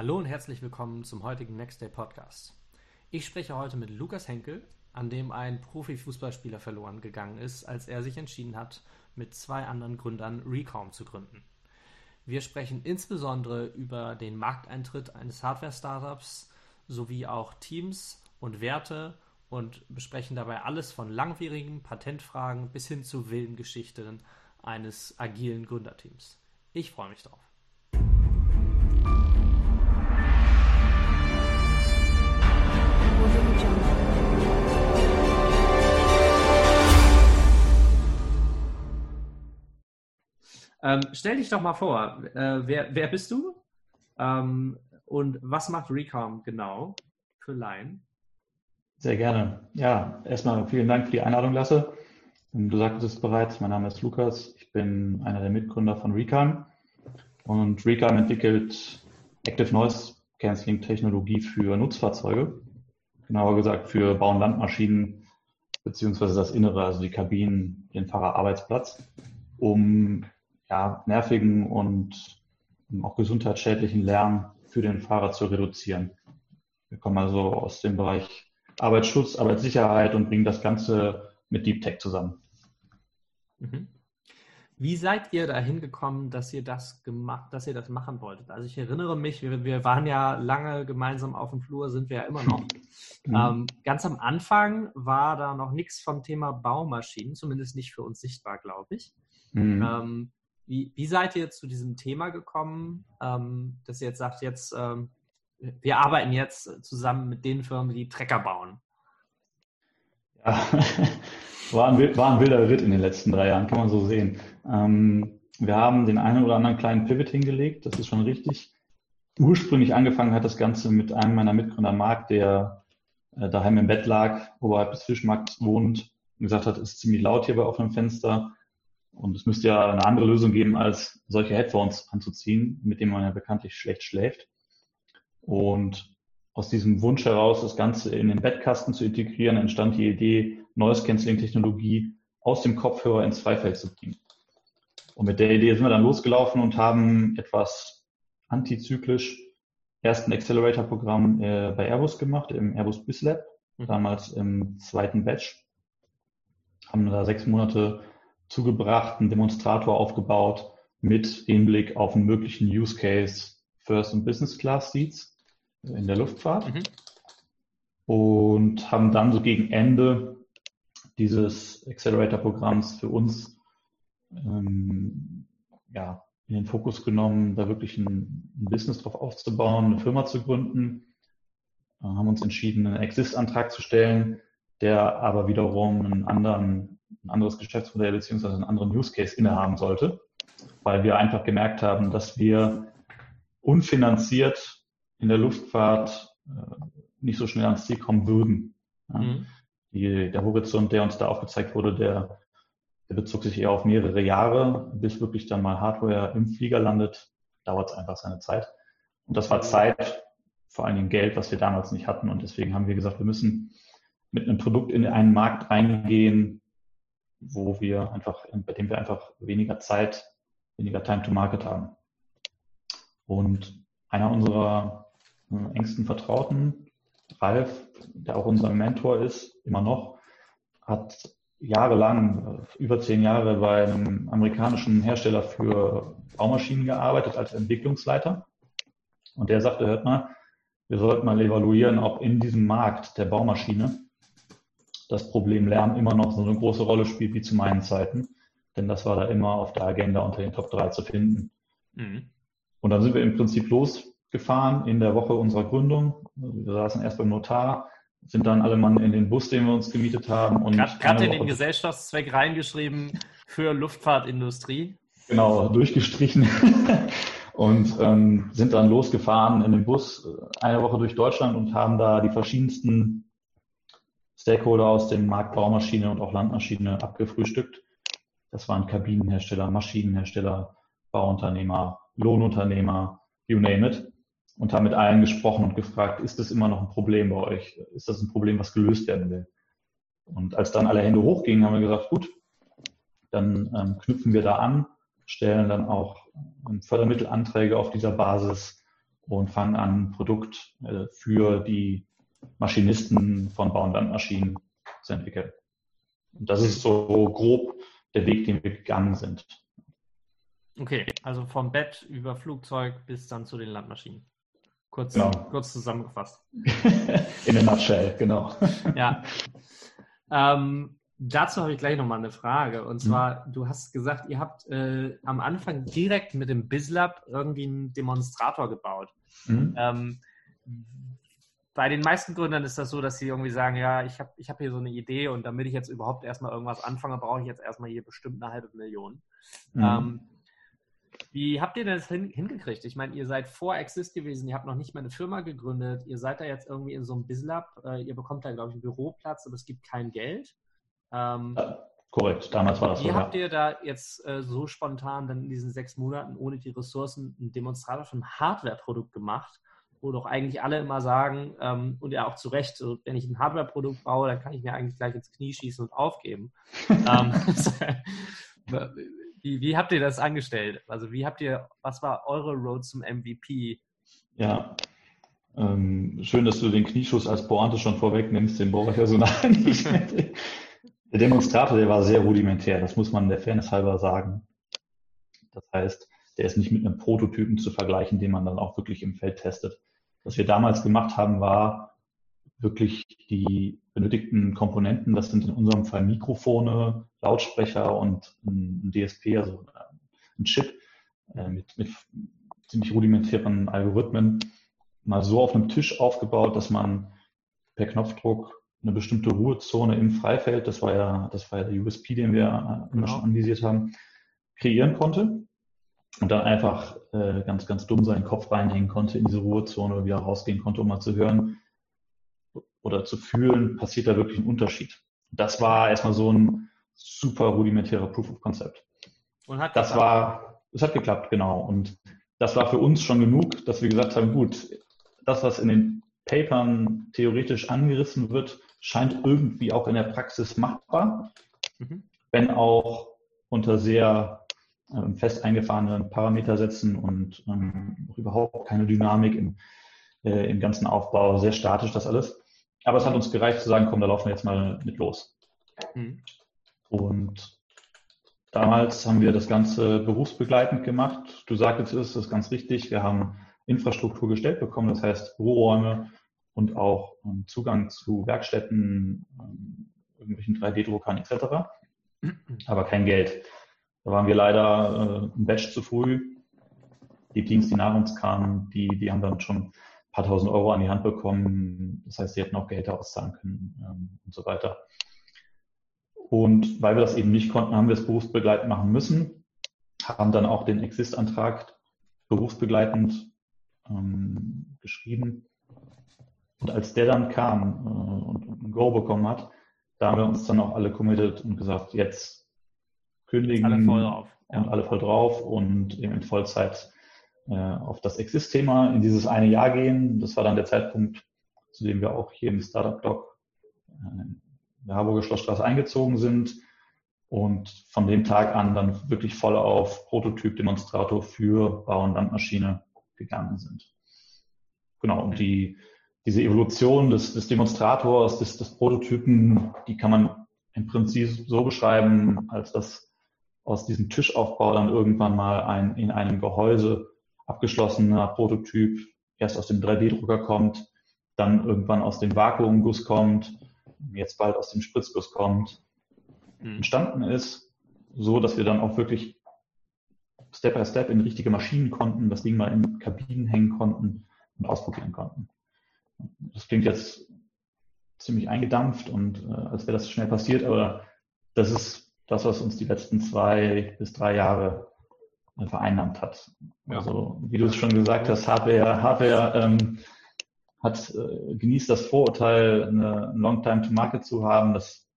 Hallo und herzlich willkommen zum heutigen Next Day Podcast. Ich spreche heute mit Lukas Henkel, an dem ein Profifußballspieler verloren gegangen ist, als er sich entschieden hat, mit zwei anderen Gründern Recom zu gründen. Wir sprechen insbesondere über den Markteintritt eines Hardware-Startups sowie auch Teams und Werte und besprechen dabei alles von langwierigen Patentfragen bis hin zu wilden Geschichten eines agilen Gründerteams. Ich freue mich drauf. Ähm, stell dich doch mal vor, äh, wer, wer, bist du ähm, und was macht Recom genau für Laien? Sehr gerne. Ja, erstmal vielen Dank für die Einladung, Lasse. Du sagtest es bereits, mein Name ist Lukas, ich bin einer der Mitgründer von Recon und Recon entwickelt Active Noise Cancelling Technologie für Nutzfahrzeuge, genauer gesagt für Bau- und Landmaschinen beziehungsweise das Innere, also die Kabinen, den Fahrerarbeitsplatz, um ja, nervigen und auch gesundheitsschädlichen Lärm für den Fahrer zu reduzieren. Wir kommen also aus dem Bereich Arbeitsschutz, Arbeitssicherheit und bringen das Ganze mit Deep Tech zusammen. Mhm. Wie seid ihr dahin gekommen, dass ihr das gemacht, dass ihr das machen wolltet? Also ich erinnere mich, wir, wir waren ja lange gemeinsam auf dem Flur, sind wir ja immer noch. Mhm. Ähm, ganz am Anfang war da noch nichts vom Thema Baumaschinen, zumindest nicht für uns sichtbar, glaube ich. Mhm. Ähm, wie, wie seid ihr zu diesem Thema gekommen, ähm, dass ihr jetzt sagt, jetzt, ähm, wir arbeiten jetzt zusammen mit den Firmen, die Trecker bauen? Ja, war ein, war ein wilder Ritt in den letzten drei Jahren, kann man so sehen. Ähm, wir haben den einen oder anderen kleinen Pivot hingelegt, das ist schon richtig. Ursprünglich angefangen hat das Ganze mit einem meiner Mitgründer, Marc, der äh, daheim im Bett lag, oberhalb des Fischmarkts wohnt und gesagt hat, es ist ziemlich laut hier bei offenem Fenster und es müsste ja eine andere Lösung geben, als solche Headphones anzuziehen, mit denen man ja bekanntlich schlecht schläft. Und aus diesem Wunsch heraus, das Ganze in den Bettkasten zu integrieren, entstand die Idee, Noise Cancelling Technologie aus dem Kopfhörer ins Freifeld zu bringen. Und mit der Idee sind wir dann losgelaufen und haben etwas antizyklisch erst ein Accelerator-Programm äh, bei Airbus gemacht, im Airbus BizLab, mhm. damals im zweiten Batch. Haben da sechs Monate zugebracht, einen Demonstrator aufgebaut mit Hinblick auf einen möglichen Use Case First und Business Class Seats in der Luftfahrt. Mhm. Und haben dann so gegen Ende dieses Accelerator-Programms für uns ähm, ja, in den Fokus genommen, da wirklich ein, ein Business drauf aufzubauen, eine Firma zu gründen. Äh, haben uns entschieden, einen Exist-Antrag zu stellen, der aber wiederum einen anderen ein anderes Geschäftsmodell beziehungsweise einen anderen Use Case innehaben sollte, weil wir einfach gemerkt haben, dass wir unfinanziert in der Luftfahrt äh, nicht so schnell ans Ziel kommen würden. Mhm. Die, der Horizont, der uns da aufgezeigt wurde, der, der bezog sich eher auf mehrere Jahre, bis wirklich dann mal Hardware im Flieger landet, dauert es einfach seine Zeit. Und das war Zeit, vor allen Dingen Geld, was wir damals nicht hatten. Und deswegen haben wir gesagt, wir müssen mit einem Produkt in einen Markt reingehen, wo wir einfach, bei dem wir einfach weniger Zeit, weniger Time to Market haben. Und einer unserer äh, engsten Vertrauten, Ralf, der auch unser Mentor ist, immer noch, hat jahrelang, äh, über zehn Jahre bei einem amerikanischen Hersteller für Baumaschinen gearbeitet als Entwicklungsleiter. Und der sagte, hört mal, wir sollten mal evaluieren, ob in diesem Markt der Baumaschine das Problem Lärm immer noch so eine große Rolle spielt wie zu meinen Zeiten. Denn das war da immer auf der Agenda unter den Top 3 zu finden. Mhm. Und dann sind wir im Prinzip losgefahren in der Woche unserer Gründung. Wir saßen erst beim Notar, sind dann alle Mann in den Bus, den wir uns gemietet haben. Und gerade in den Gesellschaftszweck reingeschrieben für Luftfahrtindustrie. Genau, durchgestrichen. und ähm, sind dann losgefahren in den Bus eine Woche durch Deutschland und haben da die verschiedensten Stakeholder aus dem Markt Baumaschine und auch Landmaschine abgefrühstückt. Das waren Kabinenhersteller, Maschinenhersteller, Bauunternehmer, Lohnunternehmer, you name it. Und haben mit allen gesprochen und gefragt, ist das immer noch ein Problem bei euch? Ist das ein Problem, was gelöst werden will? Und als dann alle Hände hochgingen, haben wir gesagt, gut, dann ähm, knüpfen wir da an, stellen dann auch ähm, Fördermittelanträge auf dieser Basis und fangen an, Produkt äh, für die Maschinisten von Bau- und Landmaschinen zu entwickeln. Und das ist so grob der Weg, den wir gegangen sind. Okay, also vom Bett über Flugzeug bis dann zu den Landmaschinen. Kurz, genau. kurz zusammengefasst. In a nutshell, genau. Ja. Ähm, dazu habe ich gleich nochmal eine Frage. Und zwar, mhm. du hast gesagt, ihr habt äh, am Anfang direkt mit dem BizLab irgendwie einen Demonstrator gebaut. Mhm. Ähm, bei den meisten Gründern ist das so, dass sie irgendwie sagen, ja, ich habe ich hab hier so eine Idee und damit ich jetzt überhaupt erstmal irgendwas anfange, brauche ich jetzt erstmal hier bestimmt eine halbe Million. Mhm. Ähm, wie habt ihr das hin, hingekriegt? Ich meine, ihr seid vor Exist gewesen, ihr habt noch nicht mal eine Firma gegründet, ihr seid da jetzt irgendwie in so einem BizLab, äh, ihr bekommt da, glaube ich, einen Büroplatz, aber es gibt kein Geld. Ähm, ja, korrekt, damals war das so. Wie habt ihr da jetzt äh, so spontan dann in diesen sechs Monaten ohne die Ressourcen einen Demonstrator für ein Hardware-Produkt gemacht? Wo doch eigentlich alle immer sagen, ähm, und ja auch zu Recht, so, wenn ich ein Hardware-Produkt baue, dann kann ich mir eigentlich gleich ins Knie schießen und aufgeben. ähm, wie, wie habt ihr das angestellt? Also wie habt ihr, was war eure Road zum MVP? Ja, ähm, schön, dass du den Knieschuss als Pointe schon vorweg nimmst, den brauche ich ja so nachher nicht. der Demonstrator, der war sehr rudimentär, das muss man der Fairness halber sagen. Das heißt, der ist nicht mit einem Prototypen zu vergleichen, den man dann auch wirklich im Feld testet. Was wir damals gemacht haben, war wirklich die benötigten Komponenten, das sind in unserem Fall Mikrofone, Lautsprecher und ein DSP, also ein Chip äh, mit, mit ziemlich rudimentären Algorithmen, mal so auf einem Tisch aufgebaut, dass man per Knopfdruck eine bestimmte Ruhezone im Freifeld, das war ja, das war ja der USP, den wir äh, immer genau. schon anvisiert haben, kreieren konnte und dann einfach äh, ganz, ganz dumm seinen Kopf reinhängen konnte in diese Ruhezone, wieder rausgehen konnte, um mal zu hören oder zu fühlen, passiert da wirklich ein Unterschied. Das war erstmal so ein super rudimentärer Proof of Concept. Und hat das war, es hat geklappt, genau. Und das war für uns schon genug, dass wir gesagt haben, gut, das, was in den Papern theoretisch angerissen wird, scheint irgendwie auch in der Praxis machbar, mhm. wenn auch unter sehr äh, fest eingefahrene Parametersätzen und ähm, überhaupt keine Dynamik im, äh, im ganzen Aufbau, sehr statisch das alles. Aber es hat uns gereicht zu sagen, komm, da laufen wir jetzt mal mit los. Mhm. Und damals haben wir das Ganze berufsbegleitend gemacht. Du sagtest es, das ist ganz richtig. Wir haben Infrastruktur gestellt bekommen, das heißt Büroräume und auch ähm, Zugang zu Werkstätten, ähm, irgendwelchen 3D-Druckern etc. Aber kein Geld. Da waren wir leider äh, ein Batch zu früh. Die Teams, die nach uns kamen, die, die haben dann schon ein paar tausend Euro an die Hand bekommen. Das heißt, sie hätten auch Geld auszahlen können ähm, und so weiter. Und weil wir das eben nicht konnten, haben wir es berufsbegleitend machen müssen, haben dann auch den Exist-Antrag berufsbegleitend ähm, geschrieben. Und als der dann kam äh, und ein Go bekommen hat, da haben wir uns dann auch alle committed und gesagt, jetzt kündigen alle voll drauf. und alle voll drauf und in Vollzeit äh, auf das Exist-Thema in dieses eine Jahr gehen. Das war dann der Zeitpunkt, zu dem wir auch hier im Startup-Blog äh, in der Harburger Schlossstraße eingezogen sind und von dem Tag an dann wirklich voll auf Prototyp-Demonstrator für Bau- und Landmaschine gegangen sind. Genau, und die, diese Evolution des, des Demonstrators, des, des Prototypen, die kann man im Prinzip so beschreiben, als dass aus diesem Tischaufbau dann irgendwann mal ein in einem Gehäuse abgeschlossener Prototyp erst aus dem 3D-Drucker kommt, dann irgendwann aus dem Vakuumguss kommt, jetzt bald aus dem Spritzguss kommt, mhm. entstanden ist, so dass wir dann auch wirklich Step by Step in richtige Maschinen konnten, das Ding mal in Kabinen hängen konnten und ausprobieren konnten. Das klingt jetzt ziemlich eingedampft und äh, als wäre das schnell passiert, aber das ist das, was uns die letzten zwei bis drei Jahre äh, vereinnahmt hat. Ja. Also, wie du es schon gesagt hast, Hardware, Hardware ähm, hat, äh, genießt das Vorurteil, eine Long Time to Market zu haben. Das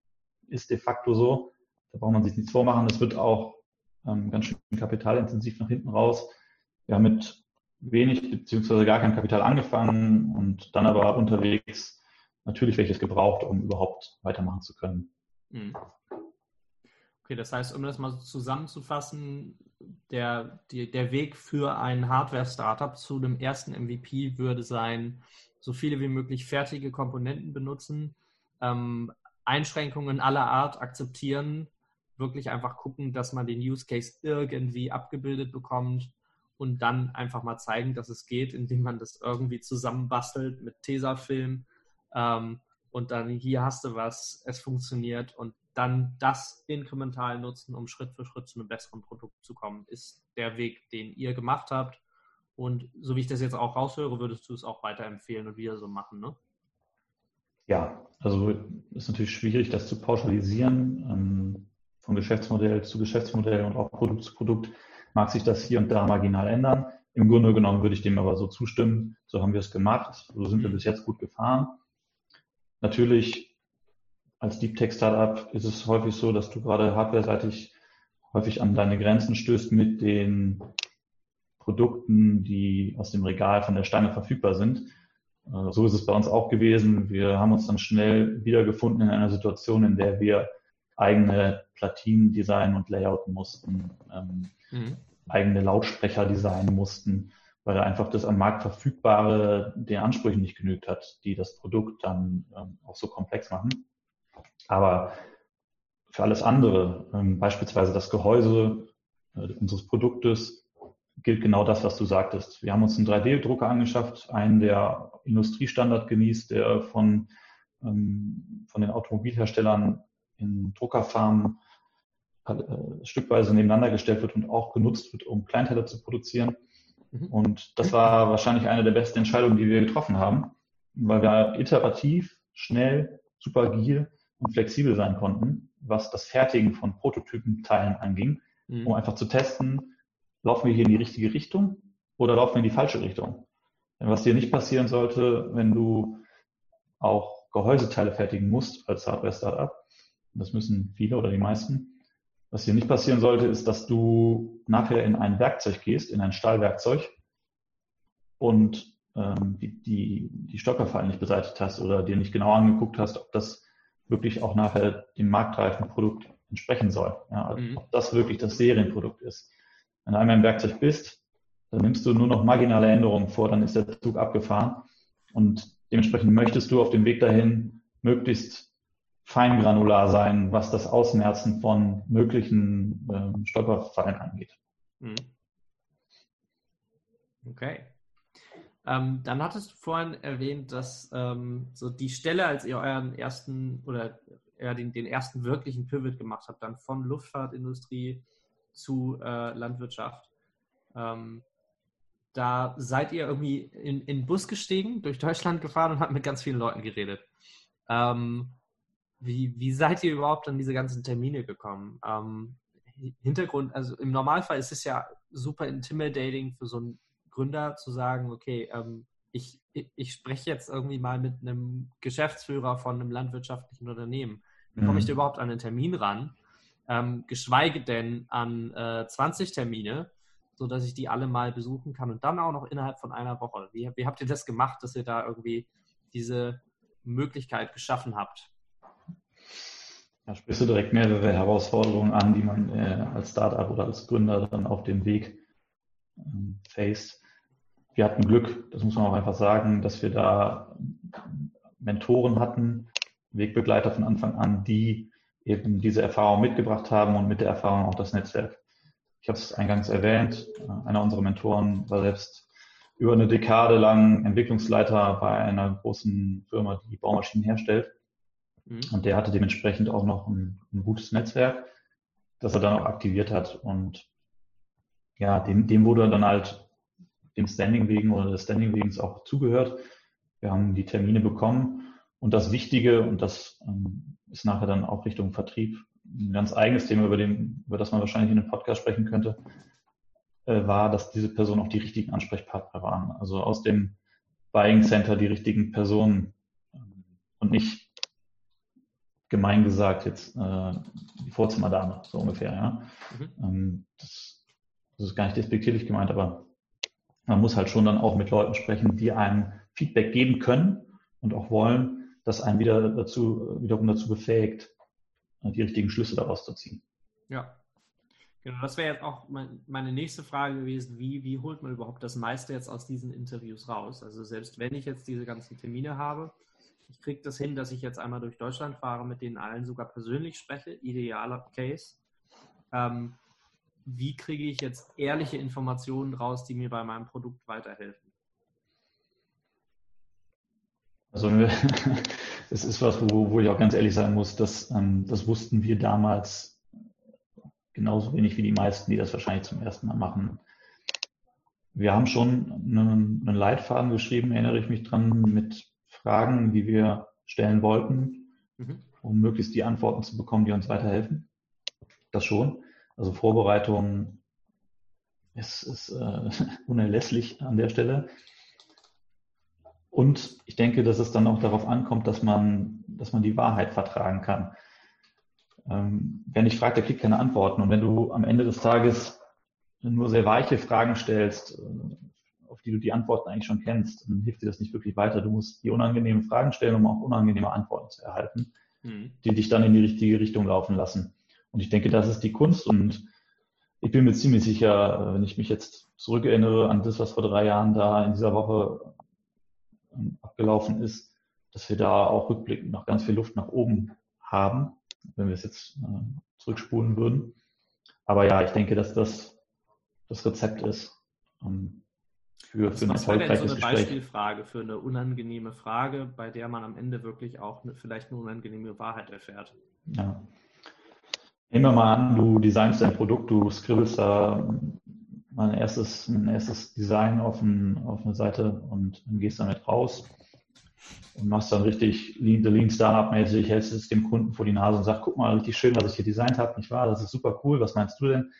ist de facto so. Da braucht man sich nichts vormachen. Das wird auch ähm, ganz schön kapitalintensiv nach hinten raus. Wir haben mit wenig beziehungsweise gar kein Kapital angefangen und dann aber unterwegs natürlich welches gebraucht, um überhaupt weitermachen zu können. Mhm. Okay, das heißt, um das mal zusammenzufassen, der, der Weg für ein Hardware-Startup zu dem ersten MVP würde sein, so viele wie möglich fertige Komponenten benutzen, ähm, Einschränkungen aller Art akzeptieren, wirklich einfach gucken, dass man den Use Case irgendwie abgebildet bekommt und dann einfach mal zeigen, dass es geht, indem man das irgendwie zusammenbastelt mit Tesafilm ähm, und dann hier hast du was, es funktioniert und dann das inkremental nutzen, um Schritt für Schritt zu einem besseren Produkt zu kommen, ist der Weg, den ihr gemacht habt. Und so wie ich das jetzt auch raushöre, würdest du es auch weiterempfehlen und wieder so machen, ne? Ja, also ist natürlich schwierig, das zu pauschalisieren. Ähm, von Geschäftsmodell zu Geschäftsmodell und auch Produkt zu Produkt mag sich das hier und da marginal ändern. Im Grunde genommen würde ich dem aber so zustimmen. So haben wir es gemacht. So sind wir mhm. bis jetzt gut gefahren. Natürlich als Deep Tech Startup ist es häufig so, dass du gerade hardware-seitig häufig an deine Grenzen stößt mit den Produkten, die aus dem Regal von der Stange verfügbar sind. Äh, so ist es bei uns auch gewesen. Wir haben uns dann schnell wiedergefunden in einer Situation, in der wir eigene Platinen designen und layouten mussten, ähm, mhm. eigene Lautsprecher designen mussten, weil einfach das am Markt verfügbare den Ansprüchen nicht genügt hat, die das Produkt dann ähm, auch so komplex machen. Aber für alles andere, ähm, beispielsweise das Gehäuse äh, unseres Produktes, gilt genau das, was du sagtest. Wir haben uns einen 3D-Drucker angeschafft, einen, der Industriestandard genießt, der von, ähm, von den Automobilherstellern in Druckerfarmen äh, stückweise nebeneinander gestellt wird und auch genutzt wird, um Kleinteile zu produzieren. Mhm. Und das war wahrscheinlich eine der besten Entscheidungen, die wir getroffen haben, weil wir iterativ, schnell, super agil und flexibel sein konnten, was das Fertigen von Prototypenteilen anging, mhm. um einfach zu testen, laufen wir hier in die richtige Richtung oder laufen wir in die falsche Richtung. Denn was dir nicht passieren sollte, wenn du auch Gehäuseteile fertigen musst als Hardware-Startup, das müssen viele oder die meisten, was dir nicht passieren sollte, ist, dass du nachher in ein Werkzeug gehst, in ein Stahlwerkzeug und ähm, die, die, die Stolperfallen nicht beseitigt hast oder dir nicht genau angeguckt hast, ob das wirklich auch nachher dem marktreifen Produkt entsprechen soll. Ja, also mhm. Ob das wirklich das Serienprodukt ist. Wenn du einmal im Werkzeug bist, dann nimmst du nur noch marginale Änderungen vor, dann ist der Zug abgefahren. Und dementsprechend möchtest du auf dem Weg dahin möglichst feingranular sein, was das Ausmerzen von möglichen äh, Stolperfallen angeht. Mhm. Okay. Ähm, dann hattest du vorhin erwähnt, dass ähm, so die Stelle, als ihr euren ersten oder ja, den, den ersten wirklichen Pivot gemacht habt, dann von Luftfahrtindustrie zu äh, Landwirtschaft, ähm, da seid ihr irgendwie in, in den Bus gestiegen, durch Deutschland gefahren und habt mit ganz vielen Leuten geredet. Ähm, wie, wie seid ihr überhaupt an diese ganzen Termine gekommen? Ähm, Hintergrund, also im Normalfall ist es ja super intimidating für so einen Gründer zu sagen, okay, ähm, ich, ich, ich, spreche jetzt irgendwie mal mit einem Geschäftsführer von einem landwirtschaftlichen Unternehmen. Wie komme ich mhm. da überhaupt an einen Termin ran? Ähm, geschweige denn an äh, 20 Termine, sodass ich die alle mal besuchen kann und dann auch noch innerhalb von einer Woche. Wie, wie habt ihr das gemacht, dass ihr da irgendwie diese Möglichkeit geschaffen habt? Da sprichst du direkt mehrere Herausforderungen an, die man äh, als Startup oder als Gründer dann auf dem Weg ähm, faced wir hatten Glück, das muss man auch einfach sagen, dass wir da Mentoren hatten, Wegbegleiter von Anfang an, die eben diese Erfahrung mitgebracht haben und mit der Erfahrung auch das Netzwerk. Ich habe es eingangs erwähnt, einer unserer Mentoren war selbst über eine Dekade lang Entwicklungsleiter bei einer großen Firma, die Baumaschinen herstellt. Mhm. Und der hatte dementsprechend auch noch ein, ein, gutes Netzwerk, das er dann auch aktiviert hat. Und ja, dem, dem wurde dann halt dem Standing wegen oder des Standing wegens auch zugehört. Wir haben die Termine bekommen und das Wichtige, und das ähm, ist nachher dann auch Richtung Vertrieb, ein ganz eigenes Thema, über, den, über das man wahrscheinlich in einem Podcast sprechen könnte, äh, war, dass diese Personen auch die richtigen Ansprechpartner waren. Also aus dem Buying Center die richtigen Personen ähm, und nicht gemein gesagt jetzt äh, die Vorzimmerdame, so ungefähr. Ja? Mhm. Ähm, das, das ist gar nicht despektierlich gemeint, aber man muss halt schon dann auch mit Leuten sprechen, die einem Feedback geben können und auch wollen, das einen wieder dazu, wiederum dazu befähigt, die richtigen Schlüsse daraus zu ziehen. Ja. Genau, das wäre jetzt auch meine nächste Frage gewesen, wie, wie holt man überhaupt das meiste jetzt aus diesen Interviews raus? Also selbst wenn ich jetzt diese ganzen Termine habe, ich kriege das hin, dass ich jetzt einmal durch Deutschland fahre, mit denen allen sogar persönlich spreche, idealer Case. Ähm, wie kriege ich jetzt ehrliche Informationen raus, die mir bei meinem Produkt weiterhelfen? Also es ist was, wo, wo ich auch ganz ehrlich sein muss, dass, ähm, das wussten wir damals genauso wenig wie die meisten, die das wahrscheinlich zum ersten Mal machen. Wir haben schon einen, einen Leitfaden geschrieben, erinnere ich mich dran, mit Fragen, die wir stellen wollten, mhm. um möglichst die Antworten zu bekommen, die uns weiterhelfen. Das schon. Also Vorbereitung ist, ist äh, unerlässlich an der Stelle. Und ich denke, dass es dann auch darauf ankommt, dass man, dass man die Wahrheit vertragen kann. Ähm, wer nicht fragt, der kriegt keine Antworten. Und wenn du am Ende des Tages nur sehr weiche Fragen stellst, äh, auf die du die Antworten eigentlich schon kennst, dann hilft dir das nicht wirklich weiter. Du musst die unangenehmen Fragen stellen, um auch unangenehme Antworten zu erhalten, mhm. die dich dann in die richtige Richtung laufen lassen. Und ich denke, das ist die Kunst. Und ich bin mir ziemlich sicher, wenn ich mich jetzt zurückerinnere an das, was vor drei Jahren da in dieser Woche ähm, abgelaufen ist, dass wir da auch rückblickend noch ganz viel Luft nach oben haben, wenn wir es jetzt äh, zurückspulen würden. Aber ja, ich denke, dass das das Rezept ist ähm, für, für ein erfolgreiches so eine Gespräch. Beispielfrage für eine unangenehme Frage, bei der man am Ende wirklich auch eine, vielleicht eine unangenehme Wahrheit erfährt. Ja. Nehmen wir mal an, du designst ein Produkt, du skribbelst da mal ein erstes, ein erstes Design auf, ein, auf eine Seite und dann gehst damit raus und machst dann richtig Lean, the Lean Startup mäßig, hältst es dem Kunden vor die Nase und sagst, guck mal, richtig schön, was ich hier designt habe, nicht wahr? Das ist super cool, was meinst du denn?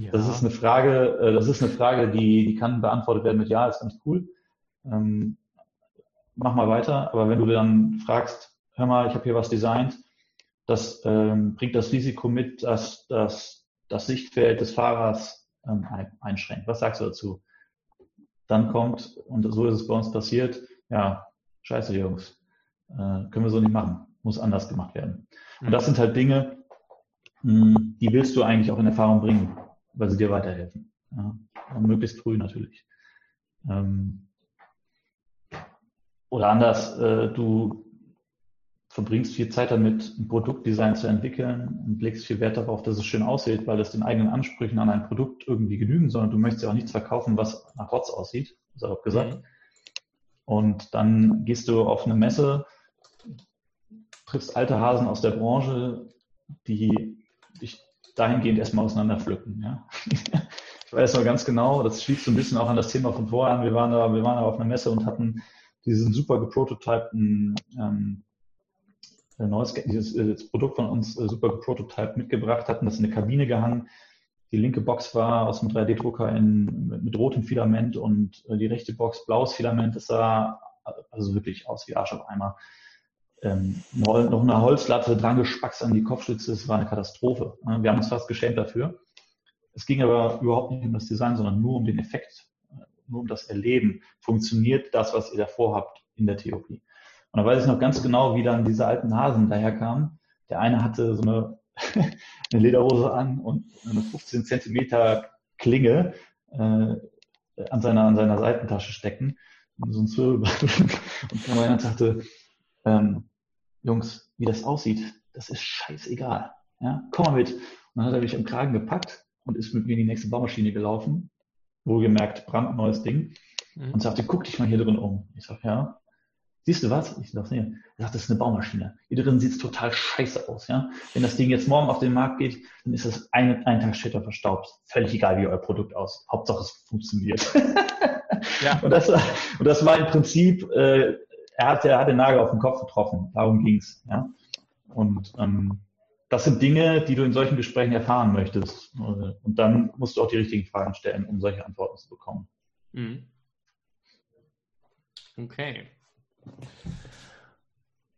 Ja. Das ist eine Frage, äh, das ist eine Frage, die, die kann beantwortet werden mit Ja, ist ganz cool. Ähm, mach mal weiter, aber wenn du dann fragst, hör mal, ich habe hier was designt, das ähm, bringt das Risiko mit, dass, dass das Sichtfeld des Fahrers ähm, einschränkt. Was sagst du dazu? Dann kommt, und so ist es bei uns passiert, ja, scheiße Jungs, äh, können wir so nicht machen, muss anders gemacht werden. Und das sind halt Dinge, mh, hm, die willst du eigentlich auch in Erfahrung bringen, weil sie dir weiterhelfen. Ja, möglichst früh natürlich. Ähm, oder anders, äh, du verbringst viel Zeit damit, ein Produktdesign zu entwickeln und legst viel Wert darauf, dass es schön aussieht, weil es den eigenen Ansprüchen an ein Produkt irgendwie genügen, sondern du möchtest ja auch nichts verkaufen, was nach Rotz aussieht, salopp gesagt. Mhm. Und dann gehst du auf eine Messe, triffst alte Hasen aus der Branche, die dich dahingehend erstmal auseinanderpflücken. Ja? Ich weiß noch ganz genau, das schließt so ein bisschen auch an das Thema von vorher an. Wir waren da, wir waren da auf einer Messe und hatten diesen super geprototypten ähm, äh, neues dieses, äh, das Produkt von uns äh, super Prototype mitgebracht hatten, das in eine Kabine gehangen. Die linke Box war aus dem 3D-Drucker mit, mit, rotem Filament und die rechte Box blaues Filament. Das sah also wirklich aus wie Arsch auf Eimer. Ähm, noch eine Holzlatte dran gespackst an die Kopfstütze, das war eine Katastrophe. Wir haben uns fast geschämt dafür. Es ging aber überhaupt nicht um das Design, sondern nur um den Effekt, nur um das Erleben. Funktioniert das, was ihr davor habt in der Theorie? Und da weiß ich noch ganz genau, wie dann diese alten Hasen daherkamen. Der eine hatte so eine, eine Lederhose an und eine 15 Zentimeter Klinge äh, an, seiner, an seiner Seitentasche stecken. Und so ein Zwirbel. und rein und sagte, ähm, Jungs, wie das aussieht, das ist scheißegal. Ja, komm mal mit. Und dann hat er mich im Kragen gepackt und ist mit mir in die nächste Baumaschine gelaufen. Wohlgemerkt, brandneues Ding. Mhm. Und sagte, guck dich mal hier drin um. Ich sag, ja siehst du was? Ich sag, nee. Er sagt, das ist eine Baumaschine. Hier drin sieht es total scheiße aus, ja. Wenn das Ding jetzt morgen auf den Markt geht, dann ist es ein, einen Tag später verstaubt. Völlig egal, wie euer Produkt aus. Hauptsache es funktioniert. ja. und, das, und das war im Prinzip, äh, er, hat, er hat den Nagel auf den Kopf getroffen. Darum ging's, ja. Und ähm, das sind Dinge, die du in solchen Gesprächen erfahren möchtest. Und dann musst du auch die richtigen Fragen stellen, um solche Antworten zu bekommen. Mhm. Okay.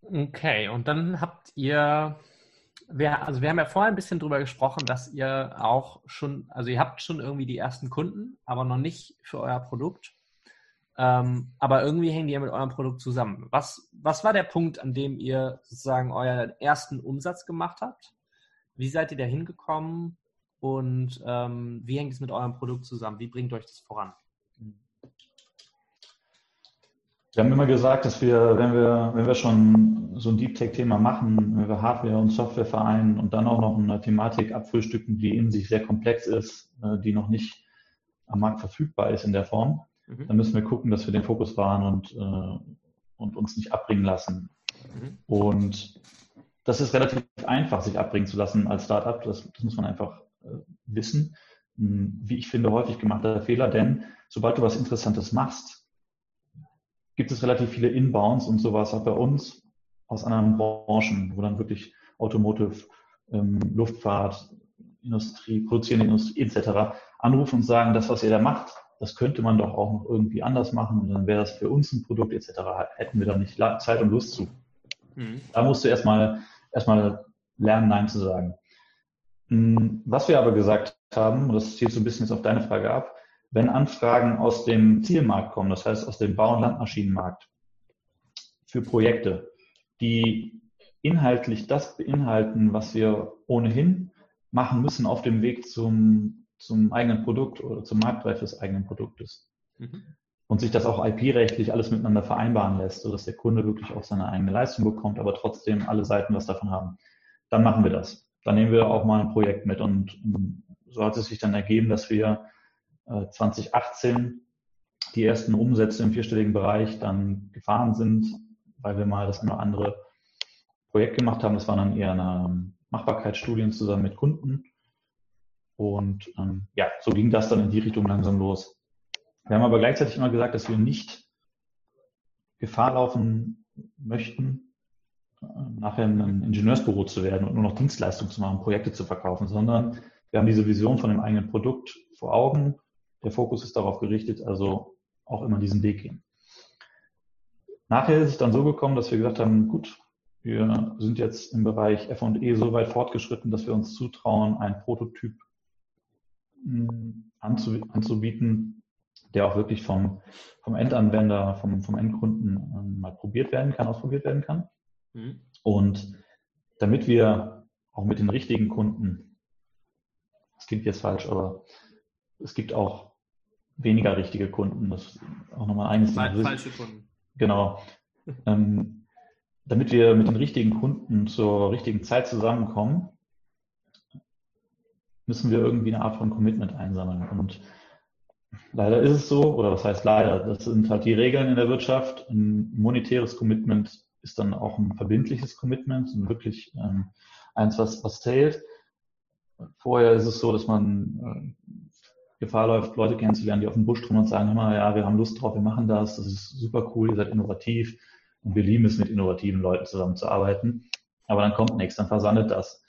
Okay, und dann habt ihr, wir, also wir haben ja vorher ein bisschen drüber gesprochen, dass ihr auch schon, also ihr habt schon irgendwie die ersten Kunden, aber noch nicht für euer Produkt. Ähm, aber irgendwie hängen die ja mit eurem Produkt zusammen. Was, was war der Punkt, an dem ihr sozusagen euren ersten Umsatz gemacht habt? Wie seid ihr da hingekommen und ähm, wie hängt es mit eurem Produkt zusammen? Wie bringt euch das voran? Wir haben immer gesagt, dass wir, wenn wir, wenn wir schon so ein Deep Tech-Thema machen, wenn wir Hardware und Software vereinen und dann auch noch eine Thematik abfrühstücken, die in sich sehr komplex ist, äh, die noch nicht am Markt verfügbar ist in der Form, mhm. dann müssen wir gucken, dass wir den Fokus wahren und, äh, und uns nicht abbringen lassen. Mhm. Und das ist relativ einfach, sich abbringen zu lassen als Startup. Das, das muss man einfach äh, wissen. Hm, wie ich finde, häufig gemachter Fehler, denn sobald du was Interessantes machst, gibt es relativ viele Inbounds und sowas auch bei uns aus anderen Branchen, wo dann wirklich Automotive, ähm, Luftfahrt, Industrie, produzierende Industrie etc. anrufen und sagen, das, was ihr da macht, das könnte man doch auch noch irgendwie anders machen und dann wäre das für uns ein Produkt etc. Hätten wir da nicht Zeit und Lust zu. Mhm. Da musst du erstmal erstmal lernen, Nein zu sagen. Hm, was wir aber gesagt haben, und das zielt so ein bisschen jetzt auf deine Frage ab, wenn Anfragen aus dem Zielmarkt kommen, das heißt aus dem Bau- und Landmaschinenmarkt, für Projekte, die inhaltlich das beinhalten, was wir ohnehin machen müssen auf dem Weg zum, zum eigenen Produkt oder zum Marktreife des eigenen Produktes. Mhm. Und sich das auch IP-rechtlich alles miteinander vereinbaren lässt, sodass der Kunde wirklich auch seine eigene Leistung bekommt, aber trotzdem alle Seiten was davon haben. Dann machen wir das. Dann nehmen wir auch mal ein Projekt mit. Und so hat es sich dann ergeben, dass wir 2018 äh, die ersten Umsätze im vierstelligen Bereich dann gefahren sind, weil wir mal das eine oder andere Projekt gemacht haben. Das war dann eher eine Machbarkeitsstudien zusammen mit Kunden. Und ähm, ja, so ging das dann in die Richtung langsam los. Wir haben aber gleichzeitig immer gesagt, dass wir nicht Gefahr laufen möchten, äh, nachher ein Ingenieursbüro zu werden und nur noch Dienstleistungen zu machen, Projekte zu verkaufen, sondern wir haben diese Vision von dem eigenen Produkt vor Augen der Fokus ist darauf gerichtet, also auch immer diesen Weg gehen. Nachher ist es dann so gekommen, dass wir gesagt haben, gut, wir sind jetzt im Bereich F&E so weit fortgeschritten, dass wir uns zutrauen, einen Prototyp hm, anzubieten, der auch wirklich vom, vom Endanwender, vom, vom Endkunden ähm, mal probiert werden kann, ausprobiert werden kann. Mhm. Und damit wir auch mit den richtigen Kunden, das klingt jetzt falsch, aber es gibt auch weniger richtige Kunden. Das ist auch nochmal eines. Falsche Kunden. Genau. ähm, damit wir mit den richtigen Kunden zur richtigen Zeit zusammenkommen, müssen wir irgendwie eine Art von Commitment einsammeln. Und leider ist es so, oder was heißt leider, das sind halt die Regeln in der Wirtschaft. Ein monetäres Commitment ist dann auch ein verbindliches Commitment, wirklich ähm, eins, was, was zählt. Vorher ist es so, dass man äh, Gefahr läuft, Leute kennenzulernen, die auf dem Busch drin und sagen immer, ja, wir haben Lust drauf, wir machen das, das ist super cool, ihr seid innovativ und wir lieben es, mit innovativen Leuten zusammenzuarbeiten. Aber dann kommt nichts, dann versandet das.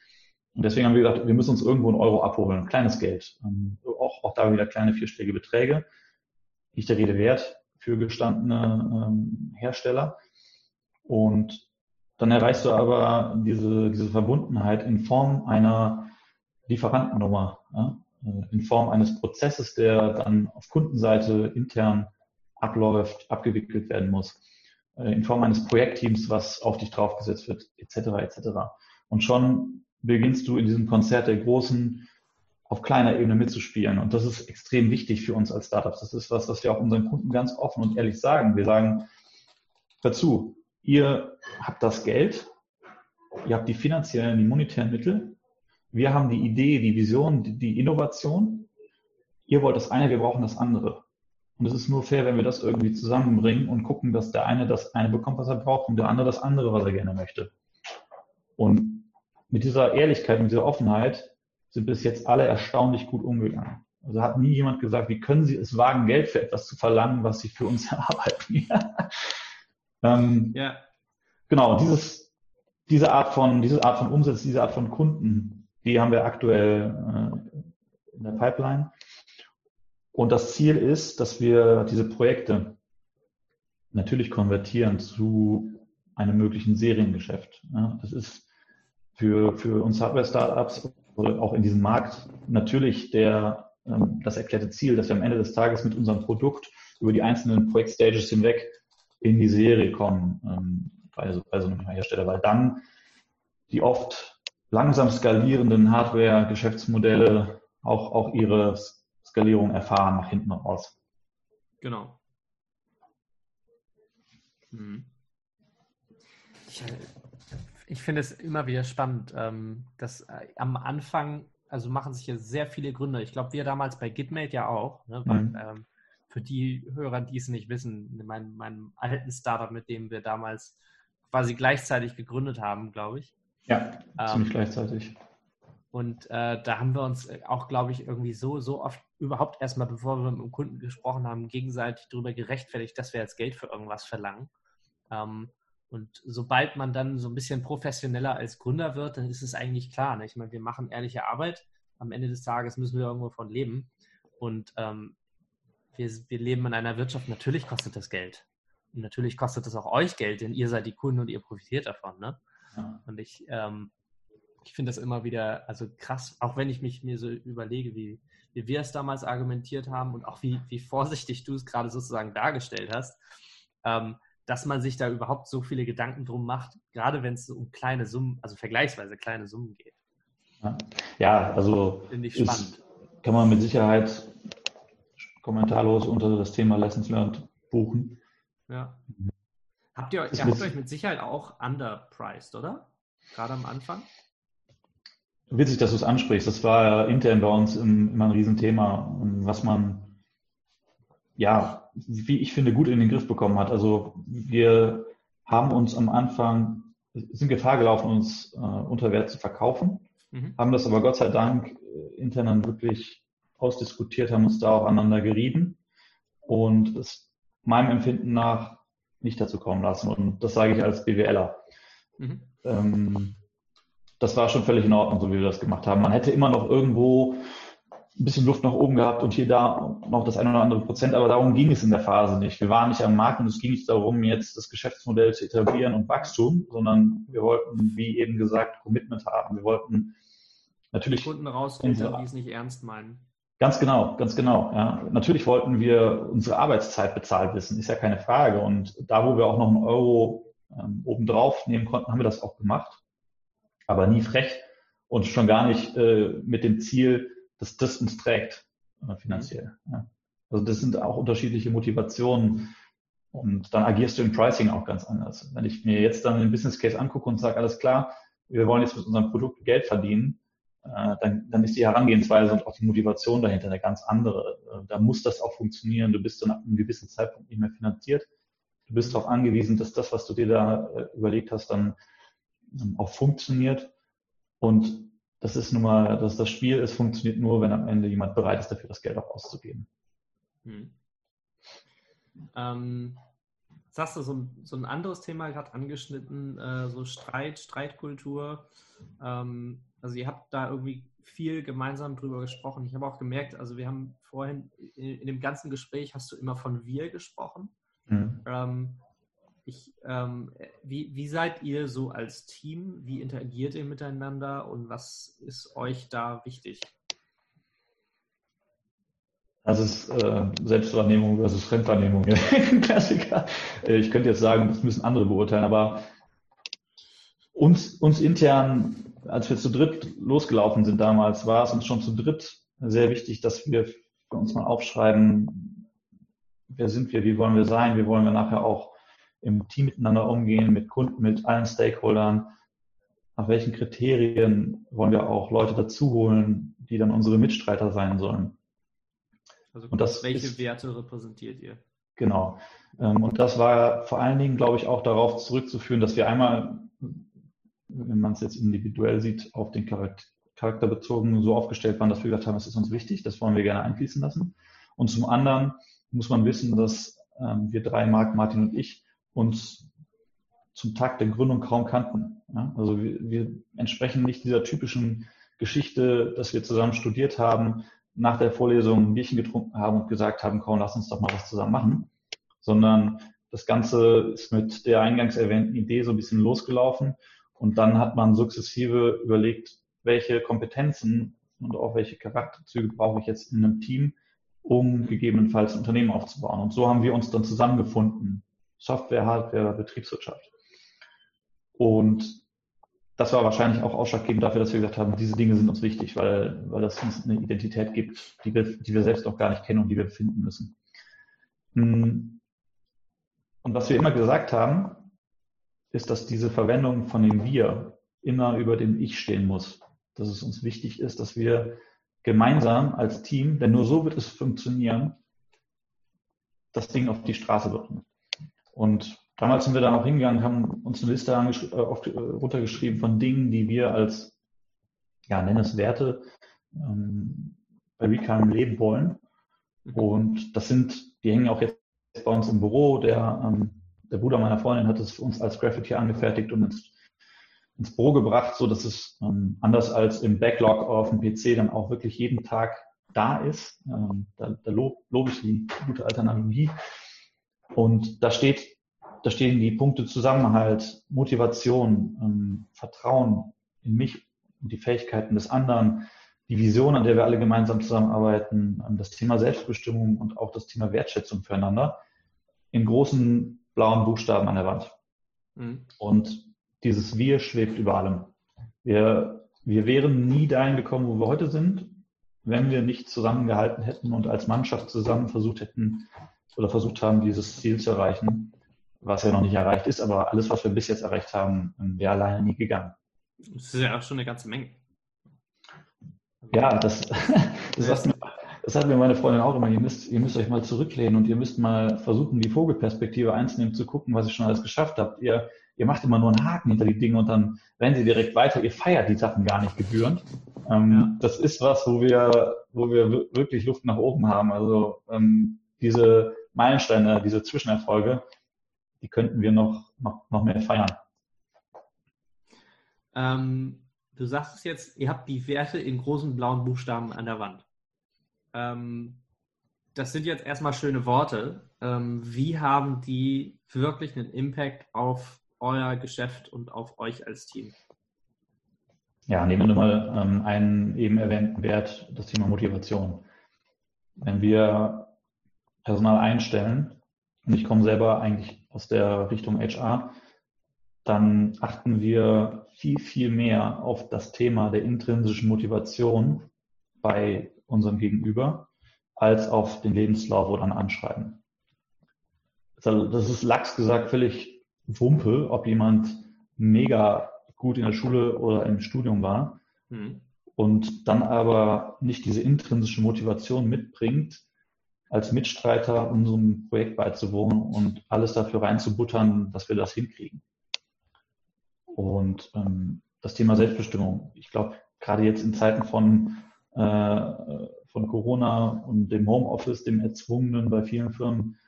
Und deswegen haben wir gesagt, wir müssen uns irgendwo ein Euro abholen, kleines Geld. Ähm, auch, auch da wieder kleine vierstellige Beträge. Nicht der Rede wert für gestandene ähm, Hersteller. Und dann erreichst du aber diese, diese Verbundenheit in Form einer Lieferantennummer. Ja? Äh, in Form eines Prozesses, der dann auf Kundenseite intern abläuft, abgewickelt werden muss, äh, in Form eines Projektteams, was auf dich draufgesetzt wird, etc. etc. Und schon beginnst du in diesem Konzert der Großen auf kleiner Ebene mitzuspielen. Und das ist extrem wichtig für uns als Startups. Das ist was, was wir auch unseren Kunden ganz offen und ehrlich sagen. Wir sagen dazu, ihr habt das Geld, ihr habt die finanziellen, die monetären Mittel, wir haben die Idee, die Vision, die, Innovation. Ihr wollt das eine, wir brauchen das andere. Und es ist nur fair, wenn wir das irgendwie zusammenbringen und gucken, dass der eine das eine bekommt, was er braucht, und der andere das andere, was er gerne möchte. Und mit dieser Ehrlichkeit, mit dieser Offenheit sind bis jetzt alle erstaunlich gut umgegangen. Also hat nie jemand gesagt, wie können Sie es wagen, Geld für etwas zu verlangen, was Sie für uns erarbeiten. ähm, ja. Genau, dieses, diese Art von, diese Art von Umsatz, diese Art von Kunden, die haben wir aktuell äh, in der Pipeline. Und das Ziel ist, dass wir diese Projekte natürlich konvertieren zu einem möglichen Seriengeschäft. Ja, das ist für, für uns Hardware-Startups oder auch in diesem Markt natürlich der, ähm, das erklärte Ziel, dass wir am Ende des Tages mit unserem Produkt über die einzelnen Projektstages hinweg in die Serie kommen ähm, bei, so, bei so einem Hersteller, weil dann die oft langsam skalierenden Hardware-Geschäftsmodelle auch, auch ihre Skalierung erfahren nach hinten raus. Genau. Hm. Ich, ich finde es immer wieder spannend, ähm, dass äh, am Anfang, also machen sich ja sehr viele Gründer. Ich glaube, wir damals bei Gitmate ja auch, ne, weil, mhm. ähm, für die Hörer, die es nicht wissen, mein, meinem alten Startup, mit dem wir damals quasi gleichzeitig gegründet haben, glaube ich. Ja, ziemlich ähm, gleichzeitig. Und äh, da haben wir uns auch, glaube ich, irgendwie so, so oft überhaupt erstmal, bevor wir mit dem Kunden gesprochen haben, gegenseitig darüber gerechtfertigt, dass wir jetzt Geld für irgendwas verlangen. Ähm, und sobald man dann so ein bisschen professioneller als Gründer wird, dann ist es eigentlich klar. Ne? Ich meine, wir machen ehrliche Arbeit. Am Ende des Tages müssen wir irgendwo von leben. Und ähm, wir, wir leben in einer Wirtschaft, natürlich kostet das Geld. Und natürlich kostet es auch euch Geld, denn ihr seid die Kunden und ihr profitiert davon. Ne? Ja. Und ich, ähm, ich finde das immer wieder, also krass, auch wenn ich mich mir so überlege, wie, wie wir es damals argumentiert haben und auch wie, wie vorsichtig du es gerade sozusagen dargestellt hast, ähm, dass man sich da überhaupt so viele Gedanken drum macht, gerade wenn es um kleine Summen, also vergleichsweise kleine Summen geht. Ja, also finde ich spannend. kann man mit Sicherheit kommentarlos unter das Thema Lessons Learned buchen. Ja. Habt ihr, ihr habt euch mit Sicherheit auch underpriced, oder? Gerade am Anfang? Witzig, dass du es ansprichst. Das war intern bei uns immer ein Riesenthema, was man, ja, wie ich finde, gut in den Griff bekommen hat. Also wir haben uns am Anfang, sind Gefahr gelaufen, uns äh, unter Wert zu verkaufen, mhm. haben das aber Gott sei Dank äh, intern dann wirklich ausdiskutiert, haben uns da auch aneinander gerieben und es meinem Empfinden nach nicht dazu kommen lassen. Und das sage ich als BWLer. Mhm. Ähm, das war schon völlig in Ordnung, so wie wir das gemacht haben. Man hätte immer noch irgendwo ein bisschen Luft nach oben gehabt und hier da noch das eine oder andere Prozent, aber darum ging es in der Phase nicht. Wir waren nicht am Markt und es ging nicht darum, jetzt das Geschäftsmodell zu etablieren und Wachstum, sondern wir wollten, wie eben gesagt, Commitment haben. Wir wollten natürlich Kunden rausfiltern, die es nicht ernst meinen. Ganz genau, ganz genau. Ja. Natürlich wollten wir unsere Arbeitszeit bezahlt wissen, ist ja keine Frage. Und da, wo wir auch noch einen Euro ähm, obendrauf nehmen konnten, haben wir das auch gemacht. Aber nie frech und schon gar nicht äh, mit dem Ziel, dass das uns trägt äh, finanziell. Ja. Also das sind auch unterschiedliche Motivationen. Und dann agierst du im Pricing auch ganz anders. Wenn ich mir jetzt dann den Business Case angucke und sage, alles klar, wir wollen jetzt mit unserem Produkt Geld verdienen, dann, dann ist die Herangehensweise und auch die Motivation dahinter eine ganz andere. Äh, da muss das auch funktionieren. Du bist dann ab einem gewissen Zeitpunkt nicht mehr finanziert. Du bist darauf angewiesen, dass das, was du dir da äh, überlegt hast, dann auch funktioniert. Und das ist nun mal, dass das Spiel ist, funktioniert nur, wenn am Ende jemand bereit ist, dafür das Geld auch auszugeben. Hm. Ähm, jetzt hast du so ein, so ein anderes Thema gerade angeschnitten, äh, so Streit, Streitkultur. Ähm, also ihr habt da irgendwie viel gemeinsam drüber gesprochen. Ich habe auch gemerkt, also wir haben vorhin in, in dem ganzen Gespräch hast du immer von wir gesprochen. Mhm. Ähm, ich, ähm, wie, wie seid ihr so als Team? Wie interagiert ihr miteinander und was ist euch da wichtig? Das ist äh, Selbstwahrnehmung versus Fremdwahrnehmung. Klassiker. Ich könnte jetzt sagen, das müssen andere beurteilen, aber uns, uns intern als wir zu dritt losgelaufen sind damals, war es uns schon zu dritt sehr wichtig, dass wir uns mal aufschreiben, wer sind wir, wie wollen wir sein, wie wollen wir nachher auch im Team miteinander umgehen, mit Kunden, mit allen Stakeholdern, nach welchen Kriterien wollen wir auch Leute dazuholen, die dann unsere Mitstreiter sein sollen. Also und das welche ist, Werte repräsentiert ihr? Genau. Ähm, und das war vor allen Dingen, glaube ich, auch darauf zurückzuführen, dass wir einmal wenn man es jetzt individuell sieht, auf den Charakter bezogen so aufgestellt waren, dass wir gesagt haben, das ist uns wichtig, das wollen wir gerne einfließen lassen. Und zum anderen muss man wissen, dass ähm, wir drei, Marc, Martin und ich, uns zum Tag der Gründung kaum kannten. Ja? Also wir, wir entsprechen nicht dieser typischen Geschichte, dass wir zusammen studiert haben, nach der Vorlesung ein Bierchen getrunken haben und gesagt haben, komm, lass uns doch mal was zusammen machen, sondern das Ganze ist mit der eingangs erwähnten Idee so ein bisschen losgelaufen und dann hat man sukzessive überlegt, welche Kompetenzen und auch welche Charakterzüge brauche ich jetzt in einem Team, um gegebenenfalls ein Unternehmen aufzubauen. Und so haben wir uns dann zusammengefunden. Software, Hardware, Betriebswirtschaft. Und das war wahrscheinlich auch ausschlaggebend dafür, dass wir gesagt haben, diese Dinge sind uns wichtig, weil, weil das uns eine Identität gibt, die wir, die wir selbst auch gar nicht kennen und die wir finden müssen. Hm. Und was wir immer gesagt haben, ist, dass diese Verwendung von dem Wir immer über dem Ich stehen muss. Dass es uns wichtig ist, dass wir gemeinsam als Team, denn nur so wird es funktionieren, das Ding auf die Straße bringen. Und damals sind wir dann auch hingegangen, haben uns eine Liste äh, oft, äh, runtergeschrieben von Dingen, die wir als, ja, nenn es Werte, ähm, bei Recam leben wollen. Mhm. Und das sind, die hängen auch jetzt bei uns im Büro. Der, ähm, der Bruder meiner Freundin hat es für uns als Graffiti angefertigt und ins, ins Büro gebracht, so dass es ähm, anders als im Backlog auf dem PC dann auch wirklich jeden Tag da ist. Ähm, da da lobe lob ich die gute Alternative. Und da steht, da stehen die Punkte Zusammenhalt, Motivation, ähm, Vertrauen in mich und die Fähigkeiten des anderen, die Vision, an der wir alle gemeinsam zusammenarbeiten, ähm, das Thema Selbstbestimmung und auch das Thema Wertschätzung füreinander in großen blauen Buchstaben an der Wand. Mhm. Und dieses Wir schwebt über allem. Wir, wir wären nie dahin gekommen, wo wir heute sind, wenn wir nicht zusammengehalten hätten und als Mannschaft zusammen versucht hätten oder versucht haben, dieses Ziel zu erreichen, was ja noch nicht erreicht ist, aber alles, was wir bis jetzt erreicht haben, wäre alleine nie gegangen. Das ist ja auch schon eine ganze Menge. Ja, das, das, hat mir, das hat mir meine Freundin auch immer. Ihr müsst, ihr müsst euch mal zurücklehnen und ihr müsst mal versuchen, die Vogelperspektive einzunehmen, zu gucken, was ihr schon alles geschafft habt. Ihr, ihr macht immer nur einen Haken hinter die Dinge und dann rennen sie direkt weiter. Ihr feiert die Sachen gar nicht gebührend. Ähm, ja. Das ist was, wo wir, wo wir wirklich Luft nach oben haben. Also ähm, diese Meilensteine, diese Zwischenerfolge, die könnten wir noch, noch, noch mehr feiern. Ähm, du sagst es jetzt, ihr habt die Werte in großen blauen Buchstaben an der Wand. Ähm, das sind jetzt erstmal schöne Worte. Ähm, wie haben die wirklich einen Impact auf euer Geschäft und auf euch als Team? Ja, nehmen wir mal ähm, einen eben erwähnten Wert, das Thema Motivation. Wenn wir Personal einstellen, und ich komme selber eigentlich aus der Richtung HR, dann achten wir viel, viel mehr auf das Thema der intrinsischen Motivation bei unserem Gegenüber als auf den Lebenslauf oder ein Anschreiben. Das ist lax gesagt völlig Wumpe, ob jemand mega gut in der Schule oder im Studium war mhm. und dann aber nicht diese intrinsische Motivation mitbringt, als Mitstreiter unserem Projekt beizuwohnen und alles dafür reinzubuttern, dass wir das hinkriegen. Und ähm, das Thema Selbstbestimmung. Ich glaube, gerade jetzt in Zeiten von, äh, von Corona und dem Homeoffice, dem Erzwungenen bei vielen Firmen,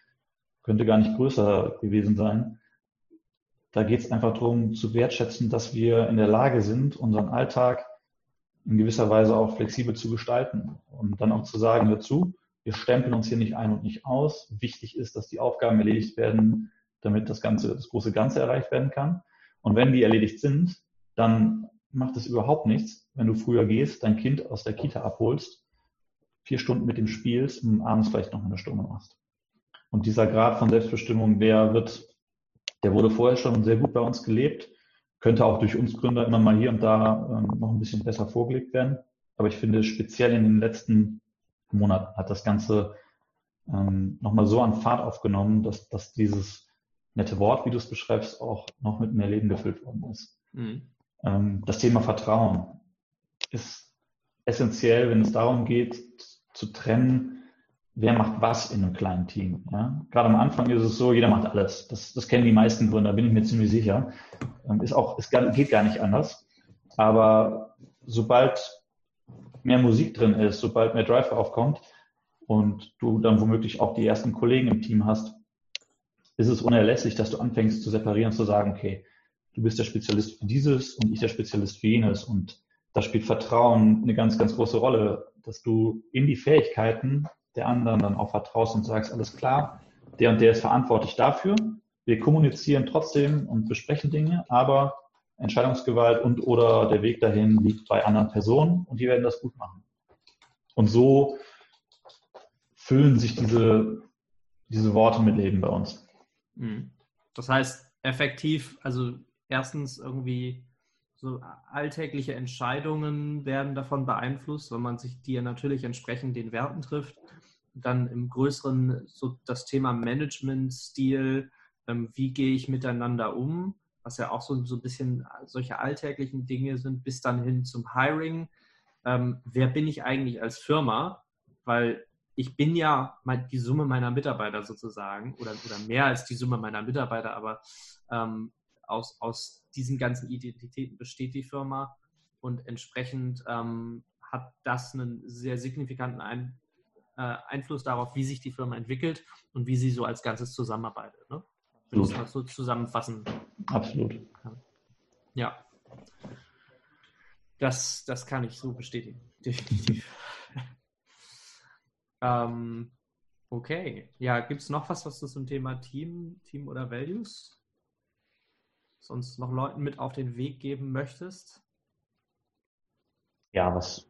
könnte gar nicht größer gewesen sein. Da geht es einfach darum zu wertschätzen, dass wir in der Lage sind, unseren Alltag in gewisser Weise auch flexibel zu gestalten und dann auch zu sagen, hör zu, wir stempeln uns hier nicht ein und nicht aus. Wichtig ist, dass die Aufgaben erledigt werden, damit das ganze, das große Ganze erreicht werden kann. Und wenn die erledigt sind, dann macht es überhaupt nichts, wenn du früher gehst, dein Kind aus der Kita abholst, vier Stunden mit dem spielst und abends vielleicht noch eine Stunde machst. Und dieser Grad von Selbstbestimmung, der wird, der wurde vorher schon sehr gut bei uns gelebt, könnte auch durch uns Gründer immer mal hier und da ähm, noch ein bisschen besser vorgelegt werden. Aber ich finde, speziell in den letzten Monaten hat das Ganze ähm, nochmal so an Fahrt aufgenommen, dass, dass dieses nette Wort, wie du es beschreibst, auch noch mit mehr Leben gefüllt worden ist. Mhm. Ähm, das Thema Vertrauen ist essentiell, wenn es darum geht, zu trennen, wer macht was in einem kleinen Team. Ja? Gerade am Anfang ist es so, jeder macht alles. Das, das kennen die meisten Gründer, bin ich mir ziemlich sicher. Ähm, ist auch, es geht gar nicht anders. Aber sobald mehr Musik drin ist, sobald mehr Drive aufkommt und du dann womöglich auch die ersten Kollegen im Team hast, ist es unerlässlich, dass du anfängst zu separieren, zu sagen, okay, du bist der Spezialist für dieses und ich der Spezialist für jenes. Und da spielt Vertrauen eine ganz, ganz große Rolle, dass du in die Fähigkeiten der anderen dann auch vertraust und sagst, alles klar, der und der ist verantwortlich dafür. Wir kommunizieren trotzdem und besprechen Dinge, aber Entscheidungsgewalt und oder der Weg dahin liegt bei anderen Personen und die werden das gut machen. Und so füllen sich diese, diese Worte mit Leben bei uns. Mhm. Das heißt, effektiv, also erstens irgendwie so alltägliche Entscheidungen werden davon beeinflusst, weil man sich die ja natürlich entsprechend den Werten trifft. Dann im Größeren so das Thema Management-Stil, ähm, wie gehe ich miteinander um, was ja auch so, so ein bisschen solche alltäglichen Dinge sind, bis dann hin zum Hiring. Ähm, wer bin ich eigentlich als Firma? Weil ich bin ja die Summe meiner Mitarbeiter sozusagen oder, oder mehr als die Summe meiner Mitarbeiter, aber ähm, aus, aus diesen ganzen Identitäten besteht die Firma und entsprechend ähm, hat das einen sehr signifikanten Ein, äh, Einfluss darauf, wie sich die Firma entwickelt und wie sie so als Ganzes zusammenarbeitet. Ne? Wenn ich das so zusammenfassen Absolut. kann. Ja. Das, das kann ich so bestätigen. Definitiv. ähm, okay. Ja, gibt es noch was, was du zum Thema Team, Team oder Values sonst noch Leuten mit auf den Weg geben möchtest? Ja, was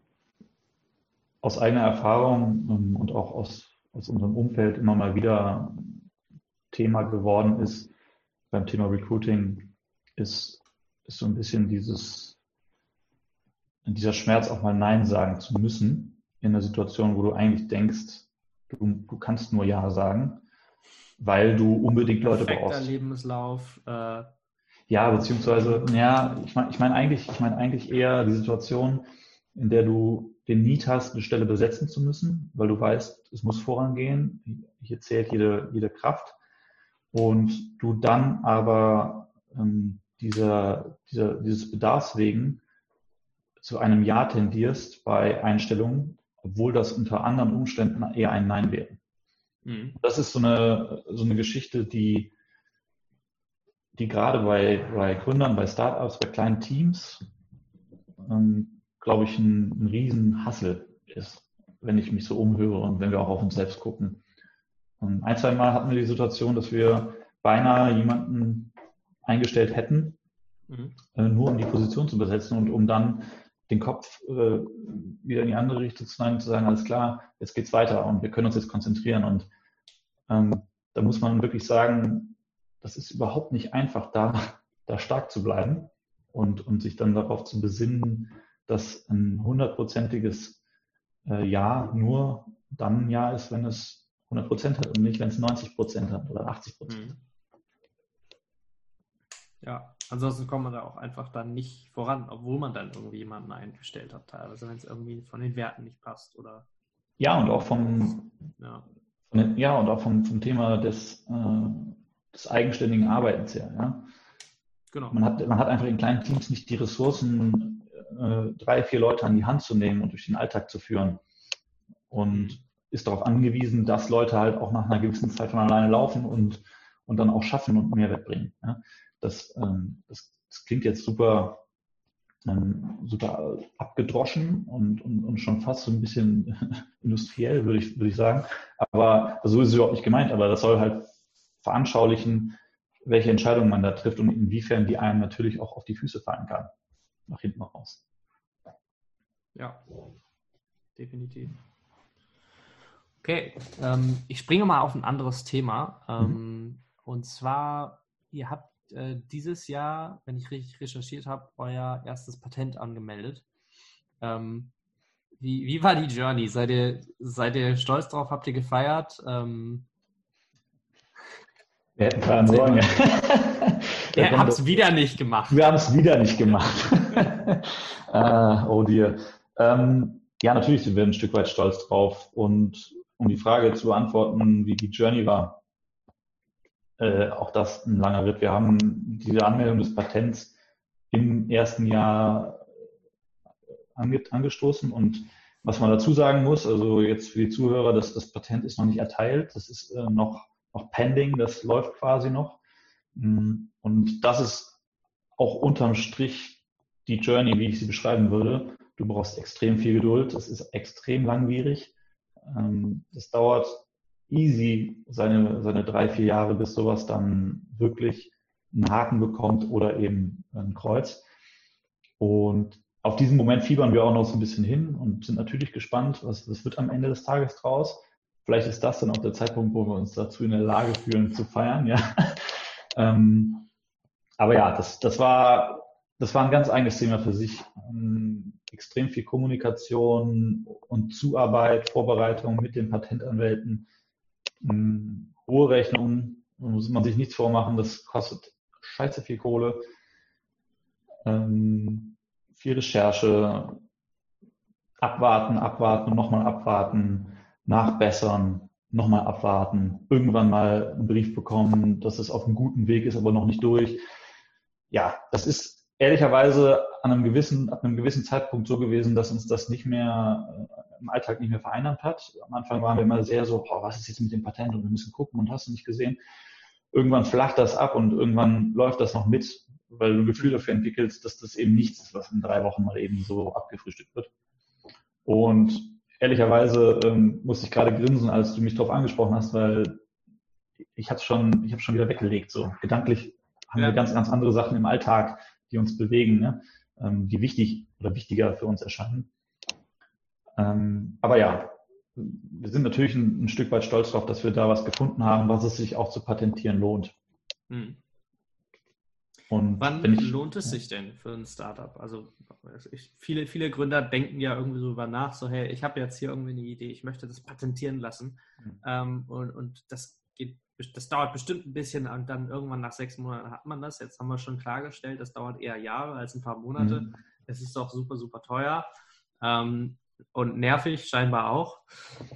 aus eigener Erfahrung ähm, und auch aus, aus unserem Umfeld immer mal wieder Thema geworden ist beim Thema Recruiting, ist, ist so ein bisschen dieses, dieser Schmerz auch mal Nein sagen zu müssen in einer Situation, wo du eigentlich denkst, du, du kannst nur Ja sagen, weil du unbedingt Leute brauchst. Lebenslauf, äh, Ja, beziehungsweise, ja, ich meine ich mein eigentlich, ich meine eigentlich eher die Situation, in der du den Need hast, eine Stelle besetzen zu müssen, weil du weißt, es muss vorangehen, hier zählt jede, jede Kraft und du dann aber ähm, dieser, dieser, dieses Bedarfs wegen zu einem Ja tendierst bei Einstellungen, obwohl das unter anderen Umständen eher ein Nein wäre. mhm. Das ist so eine, so eine Geschichte, die, die gerade bei, bei Gründern, bei Startups, bei kleinen Teams, ähm, glaube ich, ein, ein Riesenhassel ist, wenn ich mich so umhöre und wenn wir auch auf uns selbst gucken. Und ein, zwei Mal hatten wir die Situation, dass wir beinahe jemanden eingestellt hätten, Mhm. äh, nur um die Position zu besetzen und um dann den Kopf äh, wieder in die andere Richtung zu neigen und zu sagen, alles klar, jetzt geht's weiter und wir können uns jetzt konzentrieren. Und ähm, da muss man wirklich sagen, das ist überhaupt nicht einfach, da, da stark zu bleiben und, und sich dann darauf zu besinnen, dass ein hundertprozentiges äh, Ja nur dann ein Ja ist, wenn es 100 Prozent hat und nicht, wenn es 90 Prozent hat oder 80 Prozent. Mhm. Ja, ansonsten kommt man da auch einfach dann nicht voran, obwohl man dann irgendwie jemanden eingestellt hat, teilweise, wenn es irgendwie von den Werten nicht passt oder Ja, und auch vom, ja. von ja, und auch vom, vom Thema des, äh, des eigenständigen Arbeitens her. Ja. Genau. Man hat, man hat einfach in kleinen Teams nicht die Ressourcen, äh, drei, vier Leute an die Hand zu nehmen und durch den Alltag zu führen. Und ist darauf angewiesen, dass Leute halt auch nach einer gewissen Zeit von alleine laufen und, und dann auch schaffen und Mehrwert bringen. Ja. Das, ähm, das, das klingt jetzt super, ähm, super abgedroschen und, und, und schon fast so ein bisschen industriell, würde ich, würde ich sagen. Aber so ist es überhaupt nicht gemeint, aber das soll halt veranschaulichen, welche Entscheidungen man da trifft und inwiefern die einem natürlich auch auf die Füße fallen kann. Nach hinten raus. Ja, definitiv. Okay, ähm, ich springe mal auf ein anderes Thema. Ähm, Und zwar, ihr habt äh, dieses Jahr, wenn ich richtig recherchiert habe, euer erstes Patent angemeldet. Ähm, wie, wie war die Journey? Seid ihr, seid ihr stolz drauf? Habt ihr gefeiert? Ähm, Wir hätten feiern sollen. Ja. ihr habt es wieder nicht gemacht. Wir haben es wieder nicht gemacht. äh, oh dear. Ähm, ja, natürlich sind wir ein Stück weit stolz drauf. Und um die Frage zu beantworten, wie die Journey war, äh, auch das ein langer Ritt. Wir haben diese Anmeldung des Patents im ersten Jahr ange angestoßen und was man dazu sagen muss, also jetzt für die Zuhörer, dass das Patent ist noch nicht erteilt, das ist äh, noch, noch pending, das läuft quasi noch. Mm, Und das ist auch unterm Strich die Journey, wie ich sie beschreiben würde. Du brauchst extrem viel Geduld, es ist extrem langwierig. Ähm, Es dauert easy seine, seine drei, vier Jahre, bis sowas dann wirklich einen Haken bekommt oder eben ein Kreuz. Und auf diesen Moment fiebern wir auch noch so ein bisschen hin und sind natürlich gespannt, was, was wird am Ende des Tages draus. Vielleicht ist das dann auch der Zeitpunkt, wo wir uns dazu in der Lage fühlen zu feiern, ja. ähm, aber ja, das, das war das war ein ganz eigenes Thema für sich. Ähm, extrem viel Kommunikation und Zuarbeit, Vorbereitung mit den Patentanwälten, ähm, hohe Rechnungen, da muss man sich nichts vormachen, das kostet scheiße viel Kohle, ähm, viel Recherche, abwarten, abwarten nochmal abwarten, nachbessern, nochmal abwarten, irgendwann mal einen Brief bekommen, dass es auf einem guten Weg ist, aber noch nicht durch. Ja, das ist ehrlicherweise an einem gewissen, ab einem gewissen Zeitpunkt so gewesen, dass uns das nicht mehr äh, im Alltag nicht mehr vereinnahmt hat. Am Anfang waren wir immer sehr so, boah, was ist jetzt mit dem Patent und wir müssen gucken und hast du nicht gesehen. Irgendwann flacht das ab und irgendwann läuft das noch mit, weil du ein Gefühl dafür entwickelst, dass das eben nichts ist, was in drei Wochen mal eben so abgefrühstückt wird. Und ehrlicherweise ähm, musste ich gerade grinsen, als du mich darauf angesprochen hast, weil ich habe schon, ich habe schon wieder weggelegt. So gedanklich haben ja. wir ganz, ganz andere Sachen im Alltag, die uns bewegen, ne? ähm, die wichtig oder wichtiger für uns erscheinen. Ähm, aber ja, wir sind natürlich ein, ein, Stück weit stolz darauf, dass wir da was gefunden haben, was es sich auch zu patentieren lohnt. Hm. Und Wann ich, lohnt es sich denn für ein Startup? Also ich, viele, viele Gründer denken ja irgendwie so über nach, so hey, ich habe jetzt hier irgendwie eine Idee, ich möchte das patentieren lassen. Mhm. Ähm, und, und das geht das dauert bestimmt ein bisschen und dann irgendwann nach sechs Monaten hat man das. Jetzt haben wir schon klargestellt, das dauert eher Jahre als ein paar Monate. Mhm. Es ist auch super, super teuer ähm, und nervig scheinbar auch.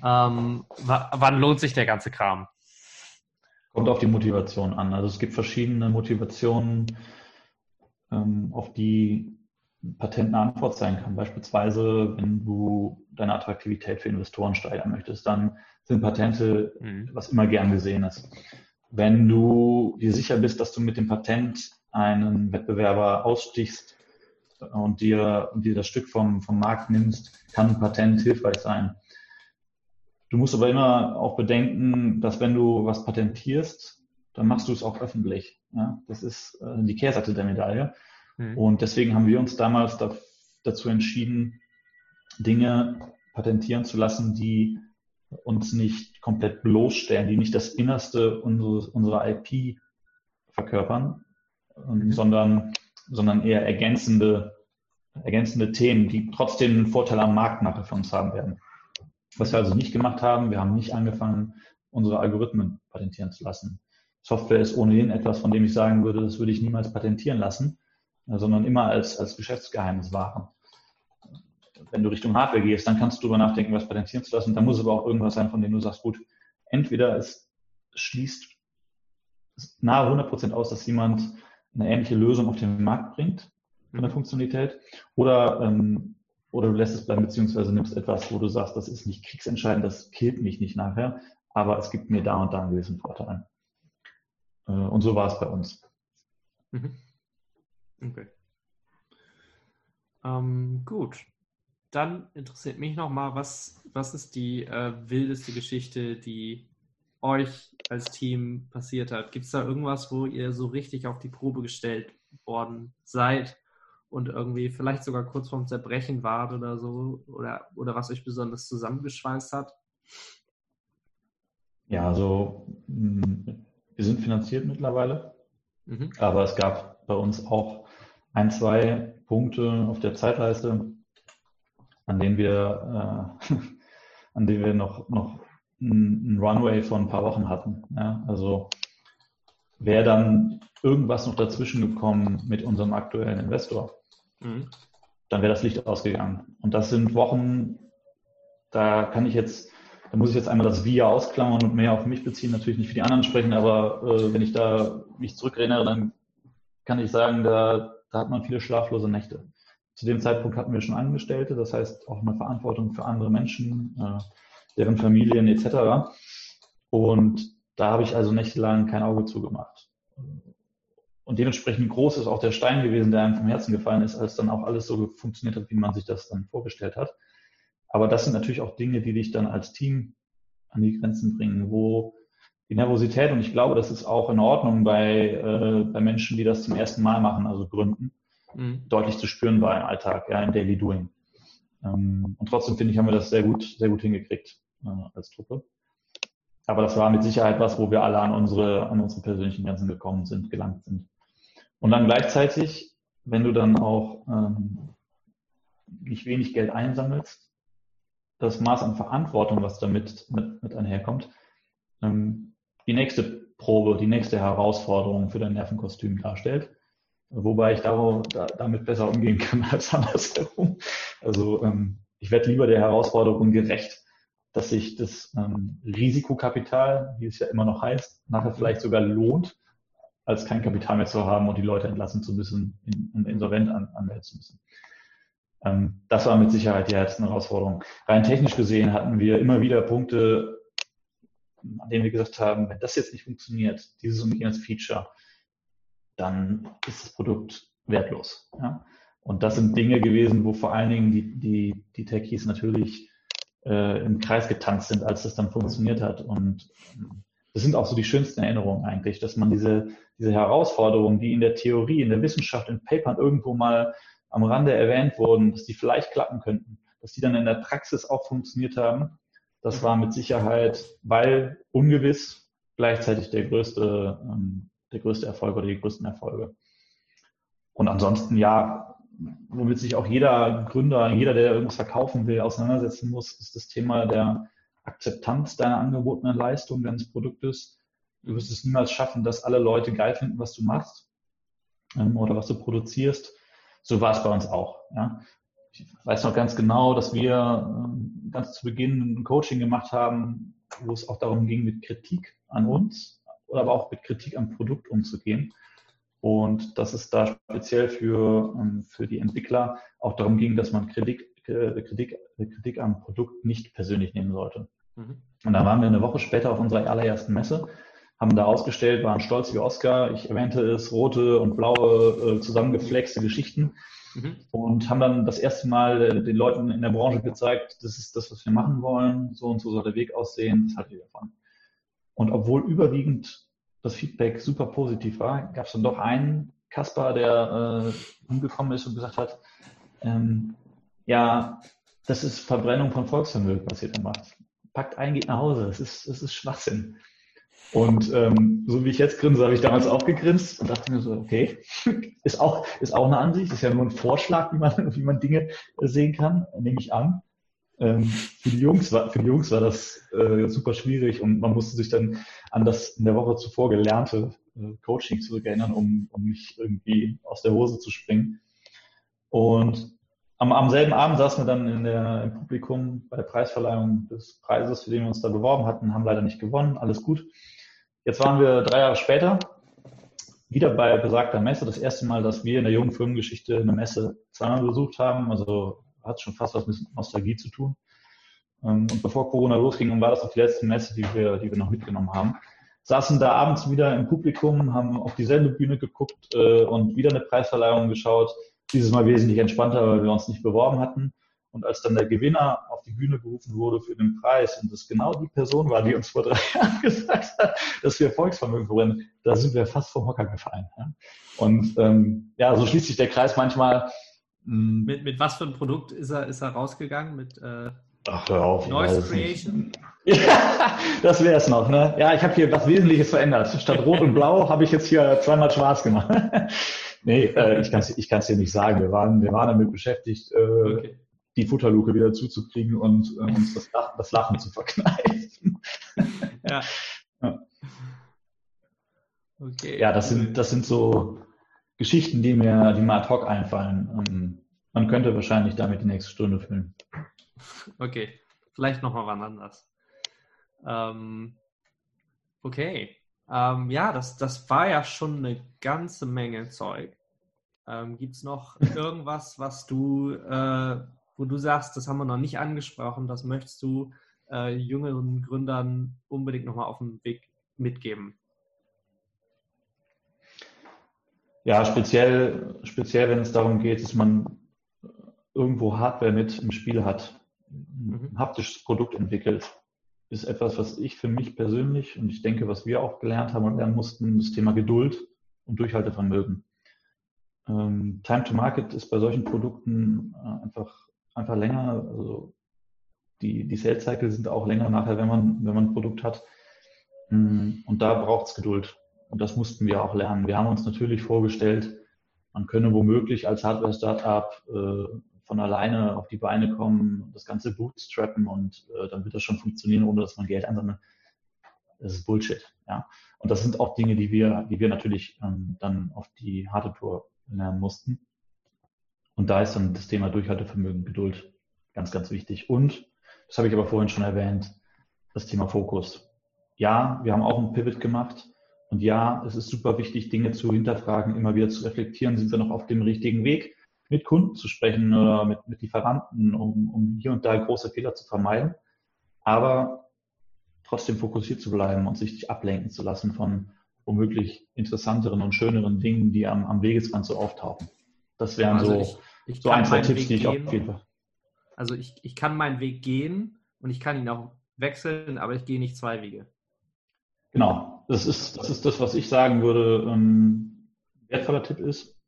Ähm, wann lohnt sich der ganze Kram? Kommt auf die Motivation an. Also es gibt verschiedene Motivationen, ähm, auf die Patent eine Antwort sein kann. Beispielsweise, wenn du deine Attraktivität für Investoren steigern möchtest, dann sind Patente, mhm. was immer gern gesehen ist. Wenn du dir sicher bist, dass du mit dem Patent einen Wettbewerber ausstichst und dir, und dir das Stück vom, vom Markt nimmst, kann ein Patent hilfreich sein. Du musst aber immer auch bedenken, dass wenn du was patentierst, dann machst du es auch öffentlich. Ja? Das ist äh, die Kehrseite der Medaille. Mhm. Und deswegen haben wir uns damals da, dazu entschieden, Dinge patentieren zu lassen, die uns nicht komplett bloßstellen, die nicht das Innerste unseres, unserer IP verkörpern, mhm. sondern, sondern eher ergänzende, ergänzende Themen, die trotzdem einen Vorteil am Markt nachher für uns haben werden. Was wir also nicht gemacht haben, wir haben nicht angefangen, unsere Algorithmen patentieren zu lassen. Software ist ohnehin etwas, von dem ich sagen würde, das würde ich niemals patentieren lassen, sondern immer als, als Geschäftsgeheimnis wahren wenn du Richtung Hardware gehst, dann kannst du darüber nachdenken, was patentieren zu lassen. Da muss aber auch irgendwas sein, von dem du sagst, gut, entweder es schließt nahe 100 Prozent aus, dass jemand eine ähnliche Lösung auf den Markt bringt von der mhm. Funktionalität, oder, ähm, oder du lässt es bleiben, beziehungsweise nimmst etwas, wo du sagst, das ist nicht kriegsentscheidend, das killt mich nicht nachher, aber es gibt mir da und da einen gewissen Vorteil. Äh, und so war es bei uns. Mhm. Okay. Ähm, gut dann interessiert mich nochmal, was, was ist die äh, wildeste Geschichte, die euch als Team passiert hat? Gibt es da irgendwas, wo ihr so richtig auf die Probe gestellt worden seid und irgendwie vielleicht sogar kurz vorm Zerbrechen wart oder so? Oder, oder was euch besonders zusammengeschweißt hat? Ja, also mm, wir sind finanziert mittlerweile, mhm. aber es gab bei uns auch ein, zwei Punkte auf der Zeitleiste, an denen wir, äh, an denen wir noch, noch ein Runway von ein paar Wochen hatten. Ja? Also wäre dann irgendwas noch dazwischen gekommen mit unserem aktuellen Investor, mhm. dann wäre das Licht ausgegangen. Und das sind Wochen, da kann ich jetzt, da muss ich jetzt einmal das Wir ausklammern und mehr auf mich beziehen, natürlich nicht für die anderen sprechen, aber äh, wenn ich da mich zurückerinnere, dann kann ich sagen, da, da hat man viele schlaflose Nächte. Zu dem Zeitpunkt hatten wir schon Angestellte, das heißt auch eine Verantwortung für andere Menschen, äh, deren Familien etc. Und da habe ich also nächtelang kein Auge zugemacht. Und dementsprechend groß ist auch der Stein gewesen, der einem vom Herzen gefallen ist, als dann auch alles so funktioniert hat, wie man sich das dann vorgestellt hat. Aber das sind natürlich auch Dinge, die dich dann als Team an die Grenzen bringen, wo die Nervosität, und ich glaube, das ist auch in Ordnung bei, äh, bei Menschen, die das zum ersten Mal machen, also gründen, mhm. deutlich zu spüren war im Alltag, ja, im Daily Doing. Ähm, und trotzdem finde ich, haben wir das sehr gut, sehr gut hingekriegt äh, als Truppe. Aber das war mit Sicherheit was, wo wir alle an unsere, an unsere persönlichen Grenzen gekommen sind, gelangt sind. Und dann gleichzeitig wenn du dann auch ähm, nicht wenig Geld einsammelst, das Maß an Verantwortung, was damit mit, mit einherkommt, ähm, die nächste Probe, die nächste Herausforderung für dein Nervenkostüm darstellt. Wobei ich darauf, da, damit besser umgehen kann als andersherum. Also ähm, ich werde lieber der Herausforderung gerecht, dass sich das ähm, Risikokapital, wie es ja immer noch heißt, nachher vielleicht sogar lohnt, als kein Kapital mehr zu haben und die Leute entlassen zu müssen und insolvent an, anmelden zu müssen. Ähm, das war mit Sicherheit die härtesten Herausforderung. Rein technisch gesehen hatten wir immer wieder Punkte, an denen wir gesagt haben, wenn das jetzt nicht funktioniert, dieses und jenes Feature, dann ist das Produkt wertlos. Ja? Und das sind Dinge gewesen, wo vor allen Dingen die, die, die Techies natürlich äh, im Kreis getanzt sind, als das dann funktioniert hat. Und ähm, das sind auch so die schönsten Erinnerungen eigentlich, dass man diese, diese Herausforderungen, die in der Theorie, in der Wissenschaft, in Papern irgendwo mal am Rande erwähnt wurden, dass die vielleicht klappen könnten, dass die dann in der Praxis auch funktioniert haben. Das war mit Sicherheit, weil ungewiss gleichzeitig der größte, ähm, der größte Erfolg oder die größten Erfolge. Und ansonsten, ja, womit sich auch jeder Gründer, jeder, der irgendwas verkaufen will, auseinandersetzen muss, ist das Thema der Akzeptanz deiner angebotenen Leistung, deines Produktes. Du wirst es niemals schaffen, dass alle Leute geil finden, was du machst ähm, oder was du produzierst. So war es bei uns auch. Ja. Ich weiß noch ganz genau, dass wir ähm, ganz zu Beginn ein Coaching gemacht haben, wo es auch darum ging, mit Kritik an uns oder aber auch mit Kritik am Produkt umzugehen. Und dass es da speziell für, ähm, für die Entwickler auch darum ging, dass man Kritik, äh, Kritik, Kritik am Produkt nicht persönlich nehmen sollte. Mhm. Und da waren wir eine Woche später auf unserer allerersten Messe, haben da ausgestellt, waren stolz wie Oscar. Ich erwähnte es, rote und blaue äh, zusammengeflexte Geschichten. Mhm. Und haben dann das erste Mal äh, den Leuten in der Branche gezeigt, das ist das, was wir machen wollen, so und so soll der Weg aussehen, das haltet ihr davon. Und obwohl überwiegend das Feedback super positiv war, gab es dann doch einen Kasper, der äh, umgekommen ist und gesagt hat, ähm, ja, das ist Verbrennung von Volksvermögen, was ihr da macht. Packt ein, geht nach Hause. Das ist, das ist Schwachsinn. Und ähm, so wie ich jetzt grinse, habe ich damals auch gegrinst und dachte mir so, okay, ist auch, ist auch eine Ansicht, ist ja nur ein Vorschlag, wie man, wie man Dinge sehen kann, nehme ich an. Ähm, für, die Jungs war, für die Jungs war das äh, super schwierig und man musste sich dann an das in der Woche zuvor gelernte äh, Coaching zurückerinnern, um, um nicht irgendwie aus der Hose zu springen. Und am, am selben Abend saßen wir dann in der, im Publikum bei der Preisverleihung des Preises, für den wir uns da beworben hatten, haben leider nicht gewonnen, alles gut. Jetzt waren wir drei Jahre später wieder bei besagter Messe. Das erste Mal, dass wir in der jungen Firmengeschichte eine Messe zweimal besucht haben. Also hat schon fast was mit Nostalgie zu tun. Ähm, und bevor Corona losging, war das auch die letzte Messe, die wir, die wir noch mitgenommen haben. Saßen da abends wieder im Publikum, haben auf dieselbe Bühne geguckt äh, und wieder eine Preisverleihung geschaut. Dieses Mal wesentlich entspannter, weil wir uns nicht beworben hatten. Und als dann der Gewinner auf die Bühne gerufen wurde für den Preis und das genau die Person war, die uns vor drei Jahren gesagt hat, dass wir Volksvermögen verbrennen, da sind wir fast vom Hocker gefallen. Ja. Und ähm, ja, so schließt sich der Kreis manchmal. Hm. Mit, mit was für ein Produkt ist er, ist er rausgegangen? Mit äh, Ach, hör auf, Noise Creation? ja, das wäre es noch. Ne? Ja, ich habe hier was Wesentliches verändert. Statt Rot und Blau habe ich jetzt hier zweimal Schwarz gemacht. nee, äh, ich kann es ich kann's dir nicht sagen. Wir waren, wir waren damit beschäftigt, äh, okay die Futterluke wieder zuzukriegen und äh, uns das Lachen, das Lachen, zu verkneifen. ja. ja. Okay. Ja, das sind, das sind so Geschichten, die mir, die mir ad hoc einfallen. Ähm, man könnte wahrscheinlich damit die nächste Stunde füllen. Okay, vielleicht nochmal wann anders. Ähm, okay. Ähm, ja, das, das war ja schon eine ganze Menge Zeug. Ähm, Gibt es noch irgendwas, was du äh, wo du sagst, das haben wir noch nicht angesprochen, das möchtest du äh, jüngeren Gründern unbedingt nochmal auf den Weg mitgeben? Ja, speziell, speziell, wenn es darum geht, dass man irgendwo Hardware mit im Spiel hat, ein mhm. haptisches Produkt entwickelt, ist etwas, was ich für mich persönlich und ich denke, was wir auch gelernt haben und lernen mussten, das Thema Geduld und Durchhaltevermögen. Ähm, Time to Market ist bei solchen Produkten äh, einfach einfach länger. Also die, die Sales Cycle sind auch länger nachher, wenn man, wenn man ein Produkt hat. Mm, und da braucht es Geduld. Und das mussten wir auch lernen. Wir haben uns natürlich vorgestellt, man könne womöglich als Hardware-Startup äh, von alleine auf die Beine kommen, das Ganze bootstrappen und äh, dann wird das schon funktionieren, ohne dass man Geld einsammelt. Das ist Bullshit. Ja. Und das sind auch Dinge, die wir, die wir natürlich ähm, dann auf die harte Tour lernen mussten. Und da ist dann das Thema Durchhaltevermögen, Geduld ganz, ganz wichtig. Und, das habe ich aber vorhin schon erwähnt, das Thema Fokus. Ja, wir haben auch einen Pivot gemacht. Und ja, es ist super wichtig, Dinge zu hinterfragen, immer wieder zu reflektieren, sind wir noch auf dem richtigen Weg? Mit Kunden zu sprechen oder mit, mit Lieferanten, um, um hier und da große Fehler zu vermeiden, aber trotzdem fokussiert zu bleiben und sich nicht ablenken zu lassen von womöglich interessanteren und schöneren Dingen, die am, am Wegesrand so auftauchen. Das wären also so, ich, ich so ein, zwei Tipps, Weg die ich gehen. auf jeden Fall. Also ich, ich kann meinen Weg gehen und ich kann ihn auch wechseln, aber ich gehe nicht zwei Wege. Genau, das ist das, ist das was ich sagen würde, ähm, wertvoller Tipp ist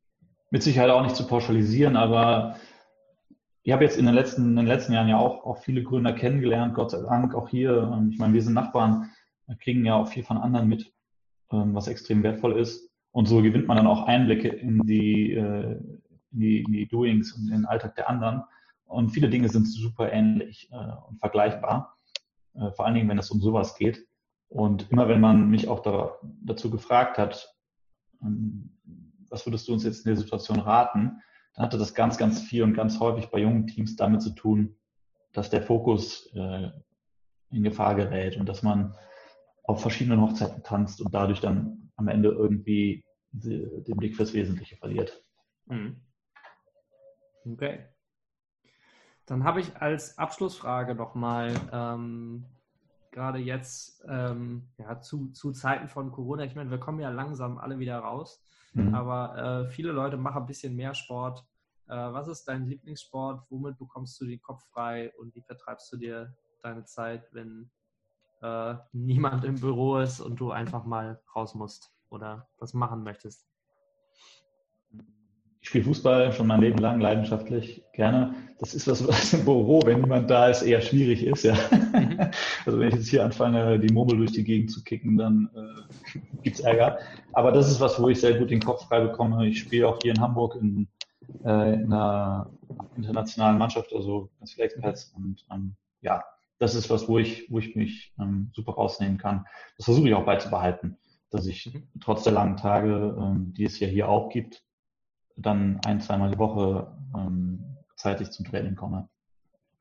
mit Sicherheit auch nicht zu pauschalisieren, aber ich habe jetzt in den letzten, in den letzten Jahren ja auch, auch viele Gründer kennengelernt, Gott sei Dank, auch hier. Ich meine, wir sind Nachbarn, kriegen ja auch viel von anderen mit, ähm, was extrem wertvoll ist. Und so gewinnt man dann auch Einblicke in die, äh, in die, in die Doings und in den Alltag der anderen. Und viele Dinge sind super ähnlich äh, und vergleichbar, äh, vor allen Dingen, wenn es um sowas geht. Und immer wenn man mich auch da, dazu gefragt hat, ähm, was würdest du uns jetzt in der Situation raten? Dann hatte das ganz, ganz viel und ganz häufig bei jungen Teams damit zu tun, dass der Fokus äh, in Gefahr gerät und dass man auf verschiedenen Hochzeiten tanzt und dadurch dann am Ende irgendwie den Blick fürs Wesentliche verliert. Mhm. Okay. Dann habe ich als Abschlussfrage nochmal ähm, gerade jetzt ähm, ja, zu, zu Zeiten von Corona, ich meine, wir kommen ja langsam alle wieder raus. Mhm. Aber äh, viele Leute machen ein bisschen mehr Sport. Äh, was ist dein Lieblingssport? Womit bekommst du den Kopf frei und wie vertreibst du dir deine Zeit, wenn äh, niemand im Büro ist und du einfach mal raus musst oder was machen möchtest? Ich spiele Fußball schon mein Leben lang leidenschaftlich, gerne. Das ist was, was im Büro, wenn niemand da ist, eher schwierig ist, ja. Mhm. Also wenn ich jetzt hier anfange, die Murmel durch die Gegend zu kicken, dann äh, gibt's Ärger. Aber das ist was, wo ich sehr gut den Kopf frei bekomme. Ich spiele auch hier in Hamburg in, äh, in einer internationalen Mannschaft, also ganz viele Expats und ähm, ja, das ist was, wo ich, wo ich mich ähm, super rausnehmen kann. Das versuche ich auch beizubehalten, dass ich mhm. trotz der langen Tage, ähm, die es ja hier auch gibt, dann ein, zweimal die Woche ähm, zeitig zum Training komme.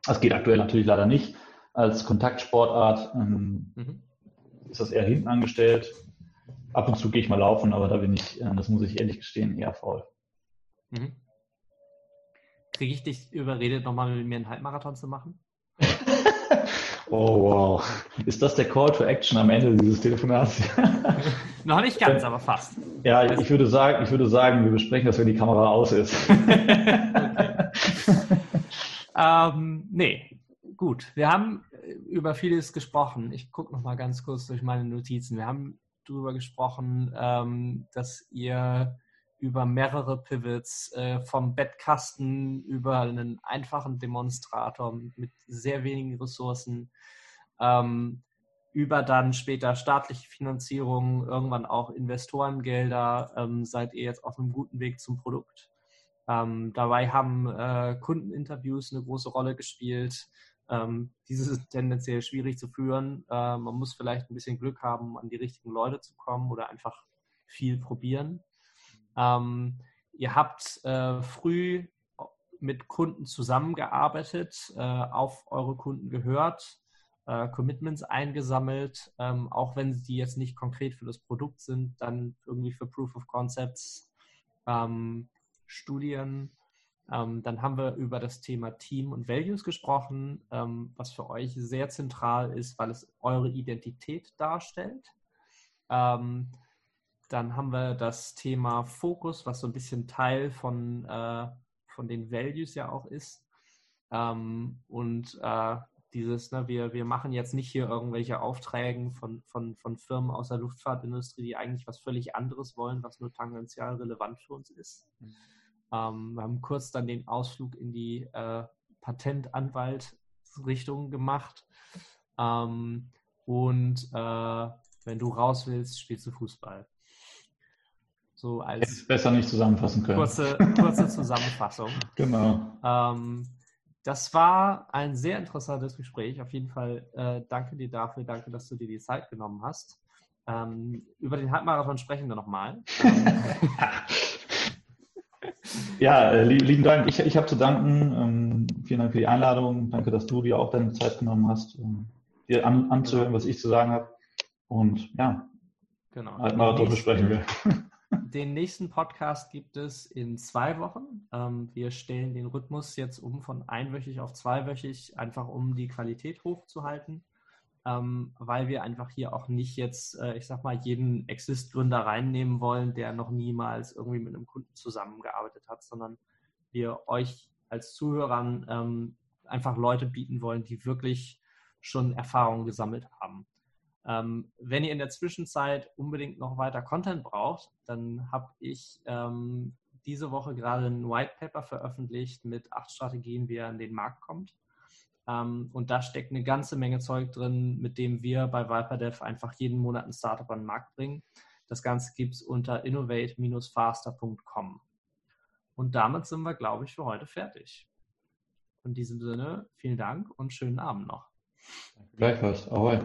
Das geht aktuell natürlich leider nicht. Als Kontaktsportart ähm, mhm. ist das eher hinten angestellt. Ab und zu gehe ich mal laufen, aber da bin ich, äh, das muss ich ehrlich gestehen, eher faul. Mhm. Kriege ich dich überredet, nochmal mit mir einen Halbmarathon zu machen? oh wow. Ist das der Call to Action am Ende dieses Telefonats? Noch nicht ganz, aber fast. Ja, ich würde sagen, ich würde sagen, wir besprechen das, wenn die Kamera aus ist. ähm, nee, gut. Wir haben über vieles gesprochen. Ich gucke noch mal ganz kurz durch meine Notizen. Wir haben darüber gesprochen, ähm, dass ihr über mehrere Pivots äh, vom Bettkasten über einen einfachen Demonstrator mit sehr wenigen Ressourcen ähm, über dann später staatliche Finanzierung, irgendwann auch Investorengelder, ähm, seid ihr jetzt auf einem guten Weg zum Produkt. Ähm, dabei haben äh, Kundeninterviews eine große Rolle gespielt. Ähm, diese sind tendenziell schwierig zu führen. Äh, man muss vielleicht ein bisschen Glück haben, an die richtigen Leute zu kommen oder einfach viel probieren. Ähm, ihr habt äh, früh mit Kunden zusammengearbeitet, äh, auf eure Kunden gehört, äh, Commitments eingesammelt, ähm, auch wenn die jetzt nicht konkret für das Produkt sind, dann irgendwie für Proof of Concepts, ähm, Studien. Ähm, dann haben wir über das Thema Team und Values gesprochen, ähm, was für euch sehr zentral ist, weil es eure Identität darstellt. Ähm, dann haben wir das Thema Fokus, was so ein bisschen Teil von, äh, von den Values ja auch ist. Ähm, und äh, dieses, ne, wir, wir machen jetzt nicht hier irgendwelche Aufträge von, von, von Firmen aus der Luftfahrtindustrie, die eigentlich was völlig anderes wollen, was nur tangential relevant für uns ist. Mhm. Ähm, wir haben kurz dann den Ausflug in die äh, Patentanwalt-Richtung gemacht. Ähm, und äh, wenn du raus willst, spielst du Fußball. So als besser nicht zusammenfassen können. Kurze, kurze Zusammenfassung. genau. Ähm, das war ein sehr interessantes Gespräch. Auf jeden Fall äh, danke dir dafür. Danke, dass du dir die Zeit genommen hast. Ähm, über den Halbmarathon sprechen wir nochmal. ja, äh, lieben Dank. Ich, ich habe zu danken. Ähm, vielen Dank für die Einladung. Danke, dass du dir auch deine Zeit genommen hast, um dir an, anzuhören, was ich zu sagen habe. Und ja, genau. Halbmarathon besprechen wir. Den nächsten Podcast gibt es in zwei Wochen. Ähm, wir stellen den Rhythmus jetzt um von einwöchig auf zweiwöchig, einfach um die Qualität hochzuhalten, ähm, weil wir einfach hier auch nicht jetzt, äh, ich sag mal, jeden Exist-Gründer reinnehmen wollen, der noch niemals irgendwie mit einem Kunden zusammengearbeitet hat, sondern wir euch als Zuhörern ähm, einfach Leute bieten wollen, die wirklich schon Erfahrungen gesammelt haben. Ähm, wenn ihr in der Zwischenzeit unbedingt noch weiter Content braucht, dann habe ich ähm, diese Woche gerade ein White Paper veröffentlicht mit acht Strategien, wie er an den Markt kommt. Ähm, und da steckt eine ganze Menge Zeug drin, mit dem wir bei ViperDev einfach jeden Monat ein Startup an den Markt bringen. Das Ganze gibt es unter innovate-faster.com. Und damit sind wir, glaube ich, für heute fertig. In diesem Sinne, vielen Dank und schönen Abend noch. Gleichfalls. Ahoi.